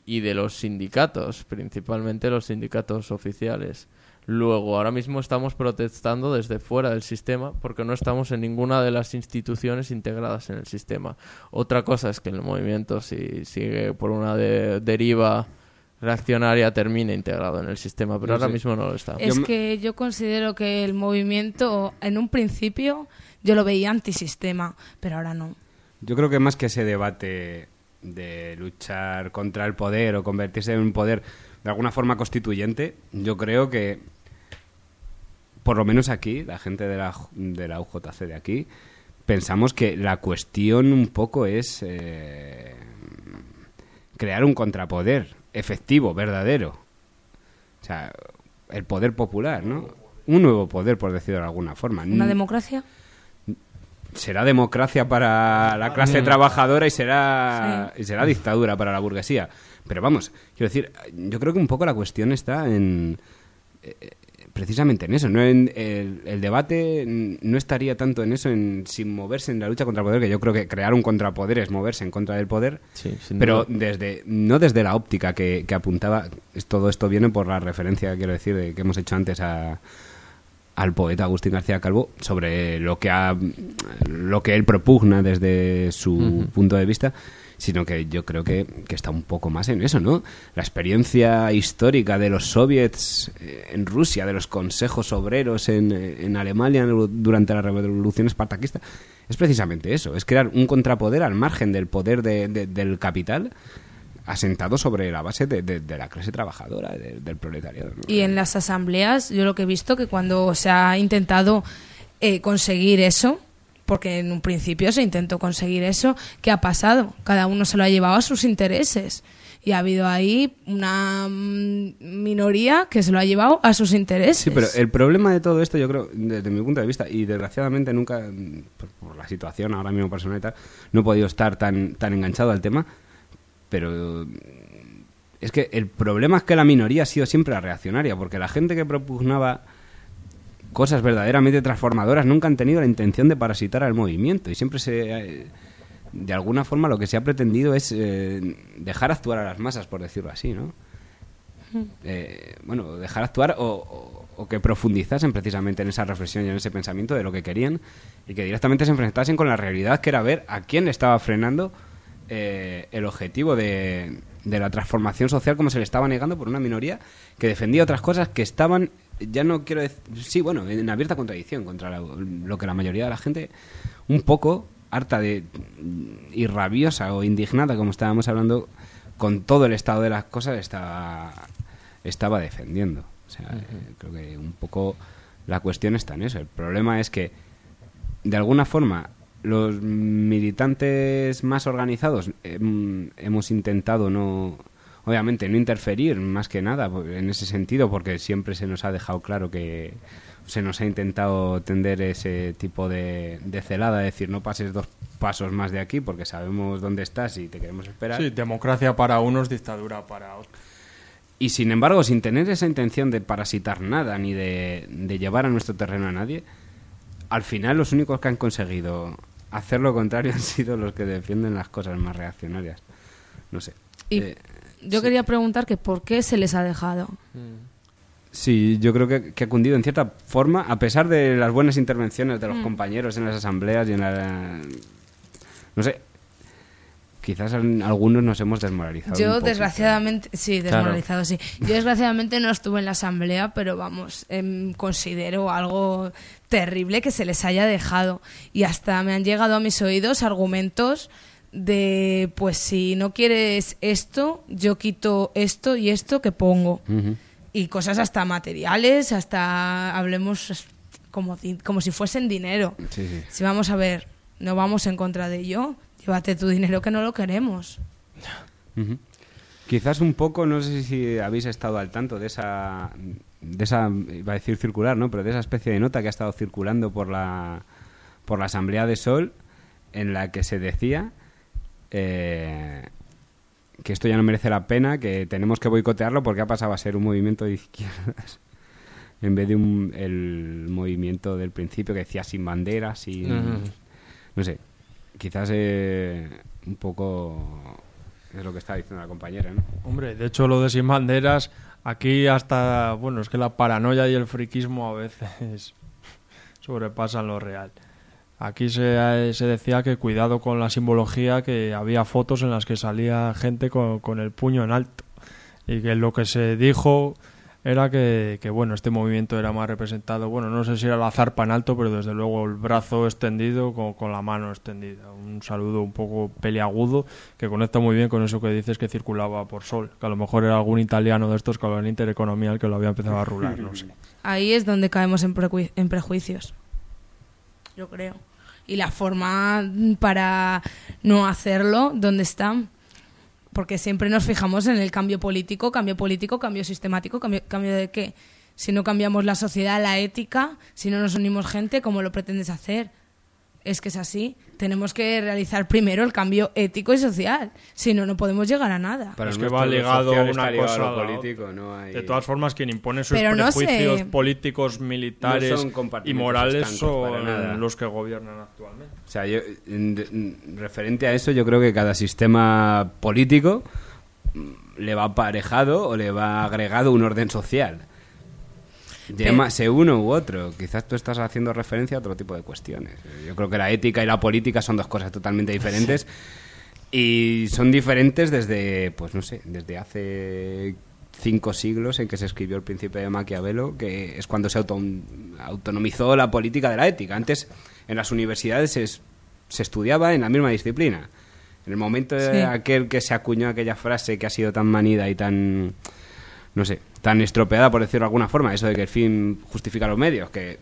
y de los sindicatos, principalmente los sindicatos oficiales. Luego, ahora mismo estamos protestando desde fuera del sistema porque no estamos en ninguna de las instituciones integradas en el sistema. Otra cosa es que el movimiento, si sigue por una de- deriva reaccionaria, termine integrado en el sistema, pero No ahora sé. mismo no lo está. Es que yo considero que el movimiento, en un principio, yo lo veía antisistema, pero ahora no. Yo creo que más que ese debate de luchar contra el poder o convertirse en un poder de alguna forma constituyente, yo creo que, por lo menos aquí, la gente de la, de la UJC de aquí, pensamos que la cuestión un poco es eh, crear un contrapoder efectivo, verdadero. O sea, el poder popular, ¿no? Un nuevo poder, por decirlo de alguna forma. ¿Una democracia? será democracia para la clase trabajadora y será y será dictadura para la burguesía. Pero vamos, quiero decir, yo creo que un poco la cuestión está en eh, precisamente en eso, no en el, el debate no estaría tanto en eso en sin moverse en la lucha contra el poder, que yo creo que crear un contrapoder es moverse en contra del poder. Sí, pero duda. desde no desde la óptica que, que apuntaba, todo esto viene por la referencia quiero decir de que hemos hecho antes a al poeta Agustín García Calvo sobre lo que ha, lo que él propugna desde su punto de vista, sino que yo creo que, que está un poco más en eso, ¿no? La experiencia histórica de los soviets eh, en Rusia, de los consejos obreros en, eh, en Alemania durante la revolución espartaquista, es precisamente eso, es crear un contrapoder al margen del poder de- de- del capital asentado sobre la base de, de- la clase trabajadora, de- del proletariado. Y en las asambleas, yo lo que he visto que cuando se ha intentado eh, conseguir eso, porque en un principio se intentó conseguir eso, ¿qué ha pasado? Cada uno se lo ha llevado a sus intereses. Y ha habido ahí una mm, minoría que se lo ha llevado a sus intereses. Sí, pero el problema de todo esto, yo creo, desde mi punto de vista, y desgraciadamente nunca, mm, por, la situación ahora mismo personal y tal, no he podido estar tan, tan enganchado al tema, pero mm, es que el problema es que la minoría ha sido siempre la reaccionaria, porque la gente que propugnaba cosas verdaderamente transformadoras nunca han tenido la intención de parasitar al movimiento y siempre se... eh, de alguna forma lo que se ha pretendido es eh, dejar actuar a las masas, por decirlo así, ¿no? eh, bueno, dejar actuar o, o- o que profundizasen precisamente en esa reflexión y en ese pensamiento de lo que querían y que directamente se enfrentasen con la realidad que era ver a quién le estaba frenando eh, el objetivo de, de la transformación social como se le estaba negando por una minoría que defendía otras cosas que estaban, ya no quiero decir, sí, bueno, en abierta contradicción contra la- lo que la mayoría de la gente un poco harta de y rabiosa o indignada como estábamos hablando con todo el estado de las cosas estaba estaba defendiendo. O sea eh, creo que un poco la cuestión está en eso. El problema es que de alguna forma los militantes más organizados em, hemos intentado no obviamente no interferir más que nada pues, en ese sentido porque siempre se nos ha dejado claro que se nos ha intentado tender ese tipo de, de celada, decir no pases dos pasos más de aquí porque sabemos dónde estás y te queremos esperar. Sí, democracia para unos, dictadura para otros. Y sin embargo, sin tener esa intención de parasitar nada ni de, de llevar a nuestro terreno a nadie, al final los únicos que han conseguido hacer lo contrario han sido los que defienden las cosas más reaccionarias. No sé. Y Eh, yo quería preguntar que por qué se les ha dejado. Sí, yo creo que, que ha cundido en cierta forma, a pesar de las buenas intervenciones de los Mm. compañeros en las asambleas y en la... No sé, quizás algunos nos hemos desmoralizado. Yo desgraciadamente, sí, Claro. desmoralizado, sí. Yo desgraciadamente no estuve en la asamblea, pero vamos, em, considero algo terrible que se les haya dejado. Y hasta me han llegado a mis oídos argumentos de, pues si no quieres esto, yo quito esto y esto que pongo. Y cosas hasta materiales, hasta hablemos como, como si fuesen dinero. Sí, sí. Si vamos a ver, no vamos en contra de ello, llévate tu dinero que no lo queremos. Quizás un poco, no sé si habéis estado al tanto de esa, de esa, iba a decir circular, ¿no? Pero de esa especie de nota que ha estado circulando por la, por la Asamblea de Sol, en la que se decía eh, que esto ya no merece la pena, que tenemos que boicotearlo porque ha pasado a ser un movimiento de izquierdas en vez de un, el movimiento del principio que decía sin banderas, sin... No sé, quizás eh, un poco es lo que está diciendo la compañera, ¿no? Hombre, de hecho lo de sin banderas, aquí hasta, bueno, es que la paranoia y el friquismo a veces sobrepasan lo real. Aquí se, se decía que cuidado con la simbología, que había fotos en las que salía gente con, el puño en alto. Y que lo que se dijo era que, bueno, este movimiento era más representado, bueno, no sé si era la zarpa en alto, pero desde luego el brazo extendido con, la mano extendida. Un saludo un poco peliagudo que conecta muy bien con eso que dices que circulaba por Sol, que a lo mejor era algún italiano de estos que hablan intereconomía el que lo había empezado a rular, no sé. Ahí es donde caemos en prejuicios. Yo creo. Y la forma para no hacerlo, ¿dónde están? Porque siempre nos fijamos en el cambio político, cambio político, cambio sistemático, cambio, cambio de qué. Si no cambiamos la sociedad, la ética, si no nos unimos gente, ¿cómo lo pretendes hacer? Es que es así. Tenemos que realizar primero el cambio ético y social. Si no, no podemos llegar a nada. Para es que va lo ligado una a cosa lo a la político, no hay- De todas formas, quien impone sus Pero no sé. prejuicios políticos, militares No y morales son los que gobiernan actualmente. O sea, yo, referente a eso, yo creo que cada sistema político mm, le va aparejado o le va agregado un orden social. Llámase uno u otro. Quizás tú estás haciendo referencia a otro tipo de cuestiones. Yo creo que la ética y la política son dos cosas totalmente diferentes. Y son diferentes desde, pues no sé, desde hace cinco siglos en que se escribió el Principio de Maquiavelo, que es cuando se auto- autonomizó la política de la ética. Antes, en las universidades se, es- se estudiaba en la misma disciplina. En el momento de aquel que se acuñó aquella frase que ha sido tan manida y tan, no sé, tan estropeada, por decirlo de alguna forma, eso de que el fin justifica los medios, que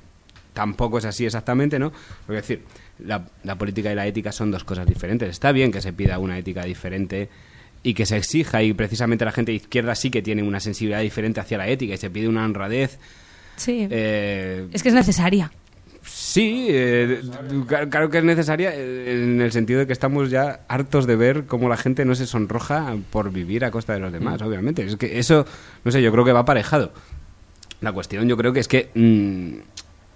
tampoco es así exactamente, ¿no? Porque es decir, la, la política y la ética son dos cosas diferentes. Está bien que se pida una ética diferente y que se exija y precisamente la gente de izquierda sí que tiene una sensibilidad diferente hacia la ética y se pide una honradez. Sí. eh, Es que es necesaria. Sí, eh, claro que es necesaria eh, en el sentido de que estamos ya hartos de ver cómo la gente no se sonroja por vivir a costa de los demás, obviamente. Es que eso, no sé, yo creo que va aparejado. La cuestión yo creo que es que mm,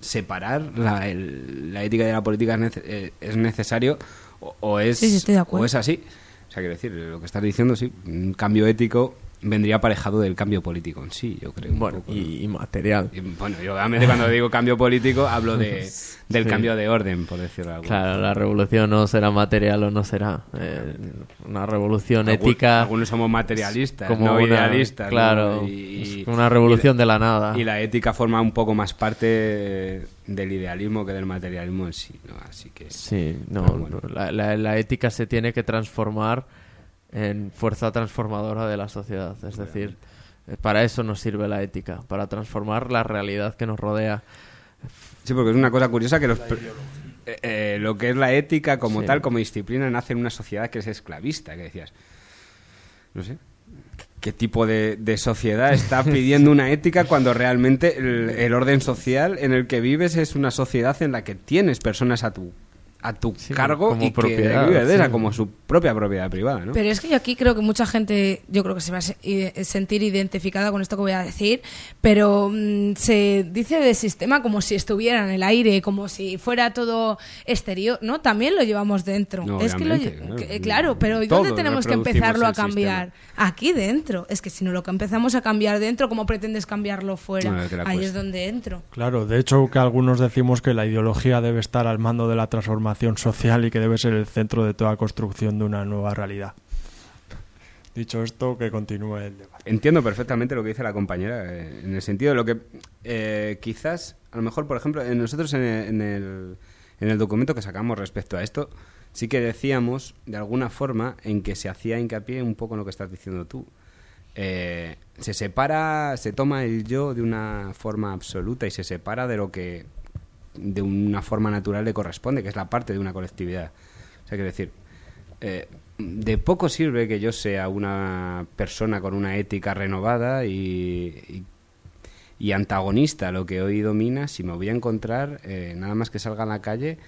separar la, el- la ética de la política es, nece- eh, es necesario o, o es, Sí, sí, estoy de acuerdo. o es así. O sea, quiero decir, lo que estás diciendo, sí, un cambio ético vendría aparejado del cambio político en sí, yo creo. un Bueno, poco, y, material. y, bueno, yo obviamente cuando digo cambio político hablo de, del Sí. cambio de orden, por decirlo de alguna Claro, la revolución no será material o no será. Eh, una revolución ética. Algunos somos materialistas, como no una- idealistas. ¿no? Claro, Y- una revolución de la nada. Y la ética forma un poco más parte del idealismo que del materialismo en sí. ¿no? Así que. Sí, no, bueno. la- la ética se tiene que transformar en fuerza transformadora de la sociedad. Es decir, eh, para eso nos sirve la ética, para transformar la realidad que nos rodea. Sí, porque es una cosa curiosa que los. eh, eh, lo que es la ética como Sí. tal, como disciplina, nace en una sociedad que es esclavista, que decías. No sé. ¿Qué tipo de, de sociedad está pidiendo una ética cuando realmente el, el orden social en el que vives es una sociedad en la que tienes personas a tu a tu cargo como y propiedad, que vives de esa sí. como su propia propiedad privada, ¿no? Pero es que yo aquí creo que mucha gente, yo creo que se va a sentir identificada con esto que voy a decir, pero mm, se dice de sistema como si estuviera en el aire, como si fuera todo exterior, ¿no? También lo llevamos dentro. No, es que lo claro. que- claro, pero ¿y Todos dónde tenemos que empezarlo a sistema. cambiar? Aquí dentro. Es que si no lo que empezamos a cambiar dentro, ¿cómo pretendes cambiarlo fuera? Ahí es donde entro. Claro, de hecho que algunos decimos que la ideología debe estar al mando de la transformación social y que debe ser el centro de toda construcción de una nueva realidad. Dicho esto, que continúe el debate. Entiendo perfectamente lo que dice la compañera, eh, en el sentido de lo que eh, quizás, a lo mejor, por ejemplo, nosotros en el, en, el, en el documento que sacamos respecto a esto, sí que decíamos, de alguna forma, en que se hacía hincapié un poco en lo que estás diciendo tú. Eh, se separa, se toma el yo de una forma absoluta y se separa de lo que de una forma natural le corresponde, que es la parte de una colectividad. O sea, quiero decir, eh, de poco sirve que yo sea una persona con una ética renovada y, y, antagonista a lo que hoy domina si me voy a encontrar eh, nada más que salga a la calle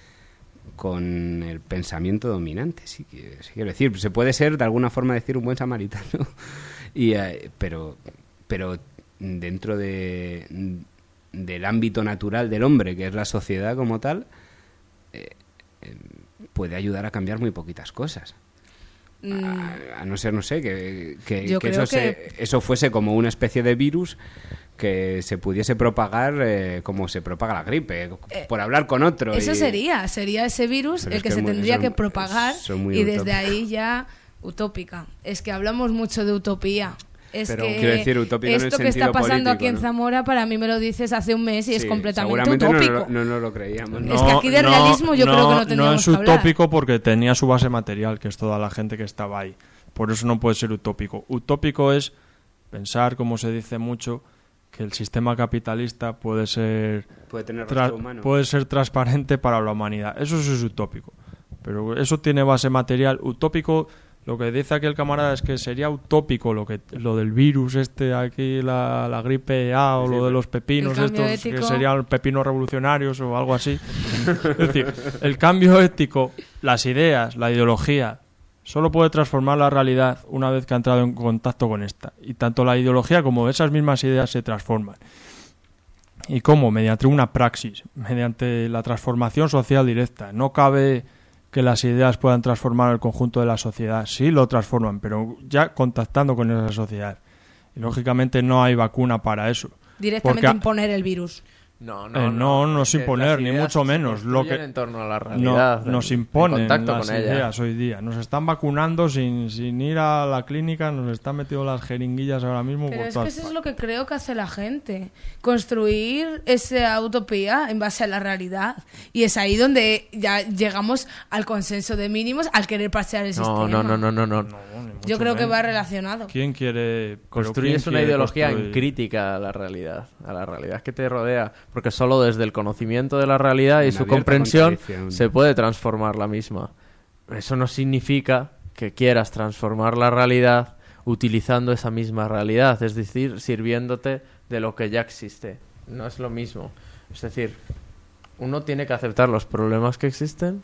con el pensamiento dominante. Sí, quiero decir, se puede ser de alguna forma decir un buen samaritano, y, eh, pero, pero dentro de, del ámbito natural del hombre, que es la sociedad como tal, eh, eh, puede ayudar a cambiar muy poquitas cosas. Mm, A no ser, no sé, que, que- eso, se- eso fuese como una especie de virus que se pudiese propagar eh, como se propaga la gripe, por hablar con otro. Eso y- sería, sería ese virus Pero el es que, se muy- tendría son- que propagar y desde ahí ya utópica. Es que hablamos mucho de utopía. Es Pero que quiero decir, utópico en el esto que está pasando aquí en ¿no? Zamora para mí me lo dices hace un mes y es completamente seguramente no, utópico. lo- no, no lo creíamos. Es que aquí de realismo yo creo que no tendríamos es que hablar. utópico porque tenía su base material, que es toda la gente que estaba ahí. Por eso no puede ser utópico. Utópico es pensar, como se dice mucho, que el sistema capitalista puede ser Puede tener tra- rostro humano. puede ser transparente para la humanidad. Eso sí es utópico. Pero eso tiene base material. Utópico, lo que dice aquí el camarada es que sería utópico lo que lo del virus este aquí, la, la gripe A o lo de los pepinos estos, que serían pepinos revolucionarios o algo así. es decir, el cambio ético, las ideas, la ideología, solo puede transformar la realidad una vez que ha entrado en contacto con esta. Y tanto la ideología como esas mismas ideas se transforman. ¿Y cómo? Mediante una praxis, mediante la transformación social directa. No cabe que las ideas puedan transformar el conjunto de la sociedad. Sí lo transforman, pero ya contactando con esa sociedad. Y lógicamente no hay vacuna para eso. Directamente Porque imponer el virus. No, eh, no, no, es que imponer, ni mucho menos. Lo que en torno a la realidad, No, nos en- en imponen contacto las con ella. hoy día. Nos están vacunando sin, sin ir a la clínica, nos están metiendo las jeringuillas ahora mismo Pero por es que eso es lo que creo que hace la gente. Construir esa utopía en base a la realidad. Y es ahí donde ya llegamos al consenso de mínimos al querer pasear el No, sistema. no, no, no, no, no. Yo creo que va relacionado. ¿Quién quiere quién una ideología en construir? crítica a la realidad, a la realidad que te rodea, porque solo desde el conocimiento de la realidad y su comprensión se puede transformar la misma. Eso no significa que quieras transformar la realidad utilizando esa misma realidad, es decir, sirviéndote de lo que ya existe. No es lo mismo. Es decir, uno tiene que aceptar los problemas que existen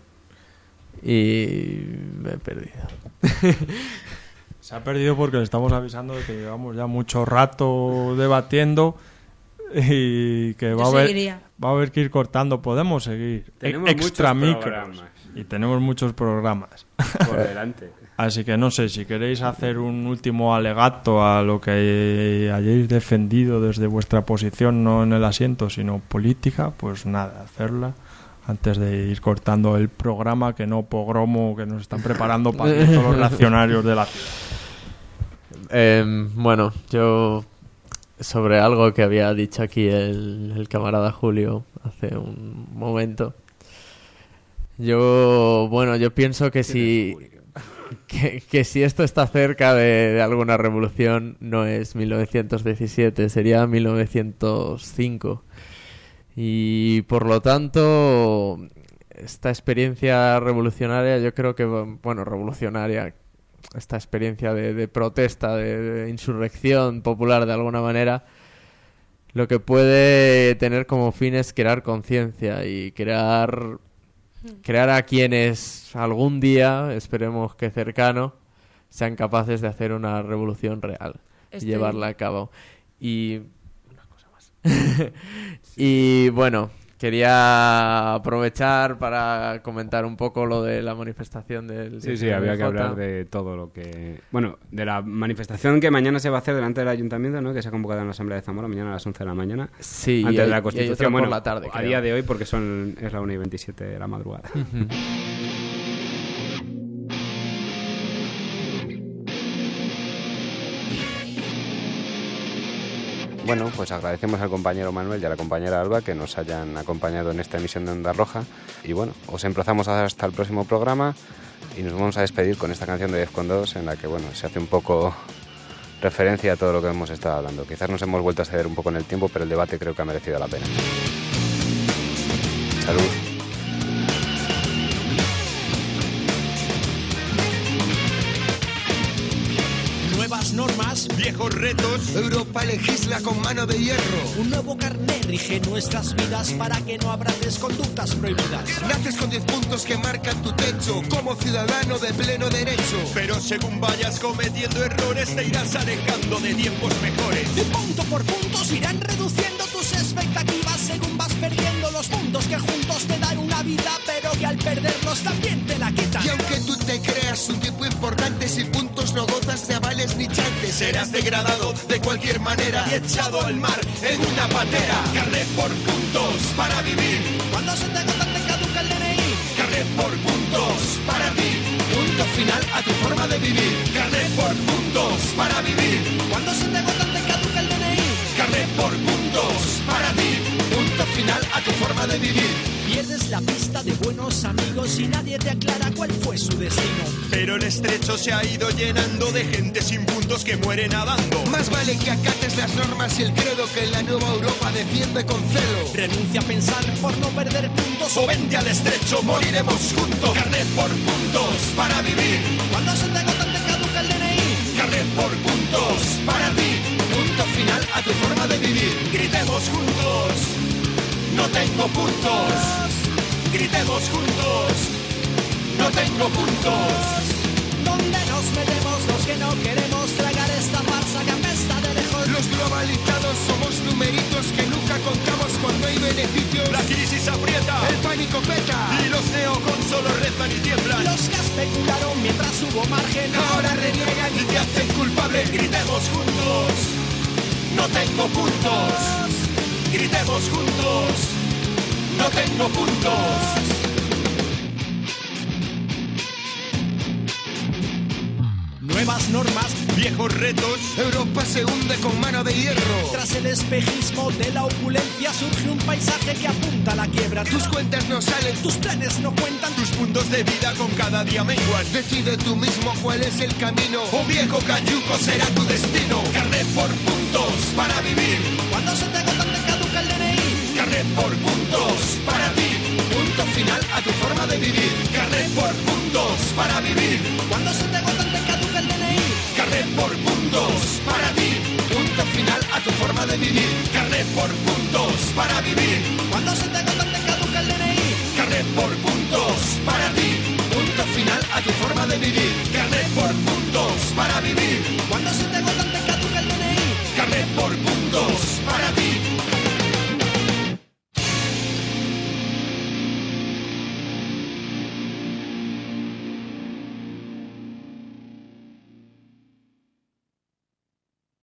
y me he perdido. Se ha perdido porque le estamos avisando de que llevamos ya mucho rato debatiendo y que va a, haber, seguiría. va a haber que ir cortando. Podemos seguir. E- Tenemos Extra micros. programas. Y tenemos muchos programas. Por delante. Así que no sé, si queréis hacer un último alegato a lo que hayáis defendido desde vuestra posición, no en el asiento, sino política, pues nada, hacerla antes de ir cortando el programa que no pogromo que nos están preparando para todos los reaccionarios de la ciudad. Em, bueno, yo sobre algo que había dicho aquí el, el camarada Julio hace un momento. Yo, bueno, yo pienso que si, que, que si esto está cerca de, de alguna revolución, no es 1917, sería 1905. Y por lo tanto, esta experiencia revolucionaria, yo creo que, bueno, revolucionaria, esta experiencia de, de protesta, de, de insurrección popular de alguna manera, lo que puede tener como fin es crear conciencia y crear crear a quienes algún día, esperemos que cercano, sean capaces de hacer una revolución real y llevarla a cabo. Y una cosa más. y bueno, quería aprovechar para comentar un poco lo de la manifestación del Sí, sí, 19 había que hablar de todo lo que... Bueno, de la manifestación que mañana se va a hacer delante del ayuntamiento, ¿no? Que se ha convocado en la Asamblea de Zamora mañana a las 11 de la mañana. Sí, Antes hay- de la Constitución. otra por bueno, la tarde, a creo. día de hoy porque son es la 1 y 27 de la madrugada. Bueno, pues agradecemos al compañero Manuel y a la compañera Alba que nos hayan acompañado en esta emisión de Onda Roja. Y bueno, os emplazamos hasta el próximo programa y nos vamos a despedir con esta canción de Defcon 2 en la que bueno, se hace un poco referencia a todo lo que hemos estado hablando. Quizás nos hemos vuelto a ceder un poco en el tiempo, pero el debate creo que ha merecido la pena. Salud. Nuevas normas, viejos retos. Europa legisla con mano de hierro. Un nuevo carnet rige nuestras vidas para que no abraces conductas prohibidas. Naces con 10 puntos que marcan tu techo como ciudadano de pleno derecho. Pero según vayas cometiendo errores, te irás alejando de tiempos mejores. Y punto por punto se irán reduciendo tus expectativas según vas perdiendo los puntos que juntos te dan una vida, pero que al perderlos también creas un tipo importante, sin puntos no gozas de avales ni chances. Serás degradado de cualquier manera y echado al mar en una patera. Carnet por puntos para vivir. Cuando se te agota te caduca el DNI. Carnet por puntos para ti. Punto final a tu forma de vivir. Carnet por puntos para vivir. Cuando se te agota te caduca el DNI. Carnet por puntos para ti. Final a tu forma de vivir. Pierdes la pista de buenos amigos y nadie te aclara cuál fue su destino. Pero el estrecho se ha ido llenando de gente sin puntos que muere nadando. Más vale que acates las normas y el credo que la nueva Europa defiende con celo. Renuncia a pensar por no perder puntos o vente al estrecho, moriremos juntos. Carnet por puntos para vivir. Cuando se te agota te caduca el DNI. Carnet por puntos para ti. Punto final a tu forma de vivir. Gritemos juntos. No tengo puntos. Gritemos juntos. No tengo puntos. ¿Dónde nos metemos los que no queremos tragar esta farsa que apesta de lejos? Los globalizados somos numeritos que nunca contamos cuando hay beneficios. La crisis aprieta, el pánico peta y los neocon solo rezan y tiemblan. Los que especularon mientras hubo margen ahora reniegan y te hacen culpable. Gritemos juntos. No tengo puntos. Gritemos juntos. No tengo puntos. Nuevas normas, viejos retos. Europa se hunde con mano de hierro. Tras el espejismo de la opulencia surge un paisaje que apunta a la quiebra. Tus cuentas no salen, tus planes no cuentan, tus puntos de vida con cada día menguan. Decide tú mismo cuál es el camino. O viejo cayuco será tu destino. Carnet por puntos para vivir. Cuando se te por puntos para ti. Punto final a tu forma de vivir. Carnet por puntos para vivir. Cuando se te agotan te caduca el DNI. Carnet por puntos para ti. Punto final a tu forma de vivir. Carnet por puntos para vivir. Cuando se te agotan te caduca el DNI. Carnet por puntos para ti. Punto final a tu forma de vivir. Carnet por puntos para vivir. Cuando se te agotan te caduca el DNI. Carnet por puntos para ti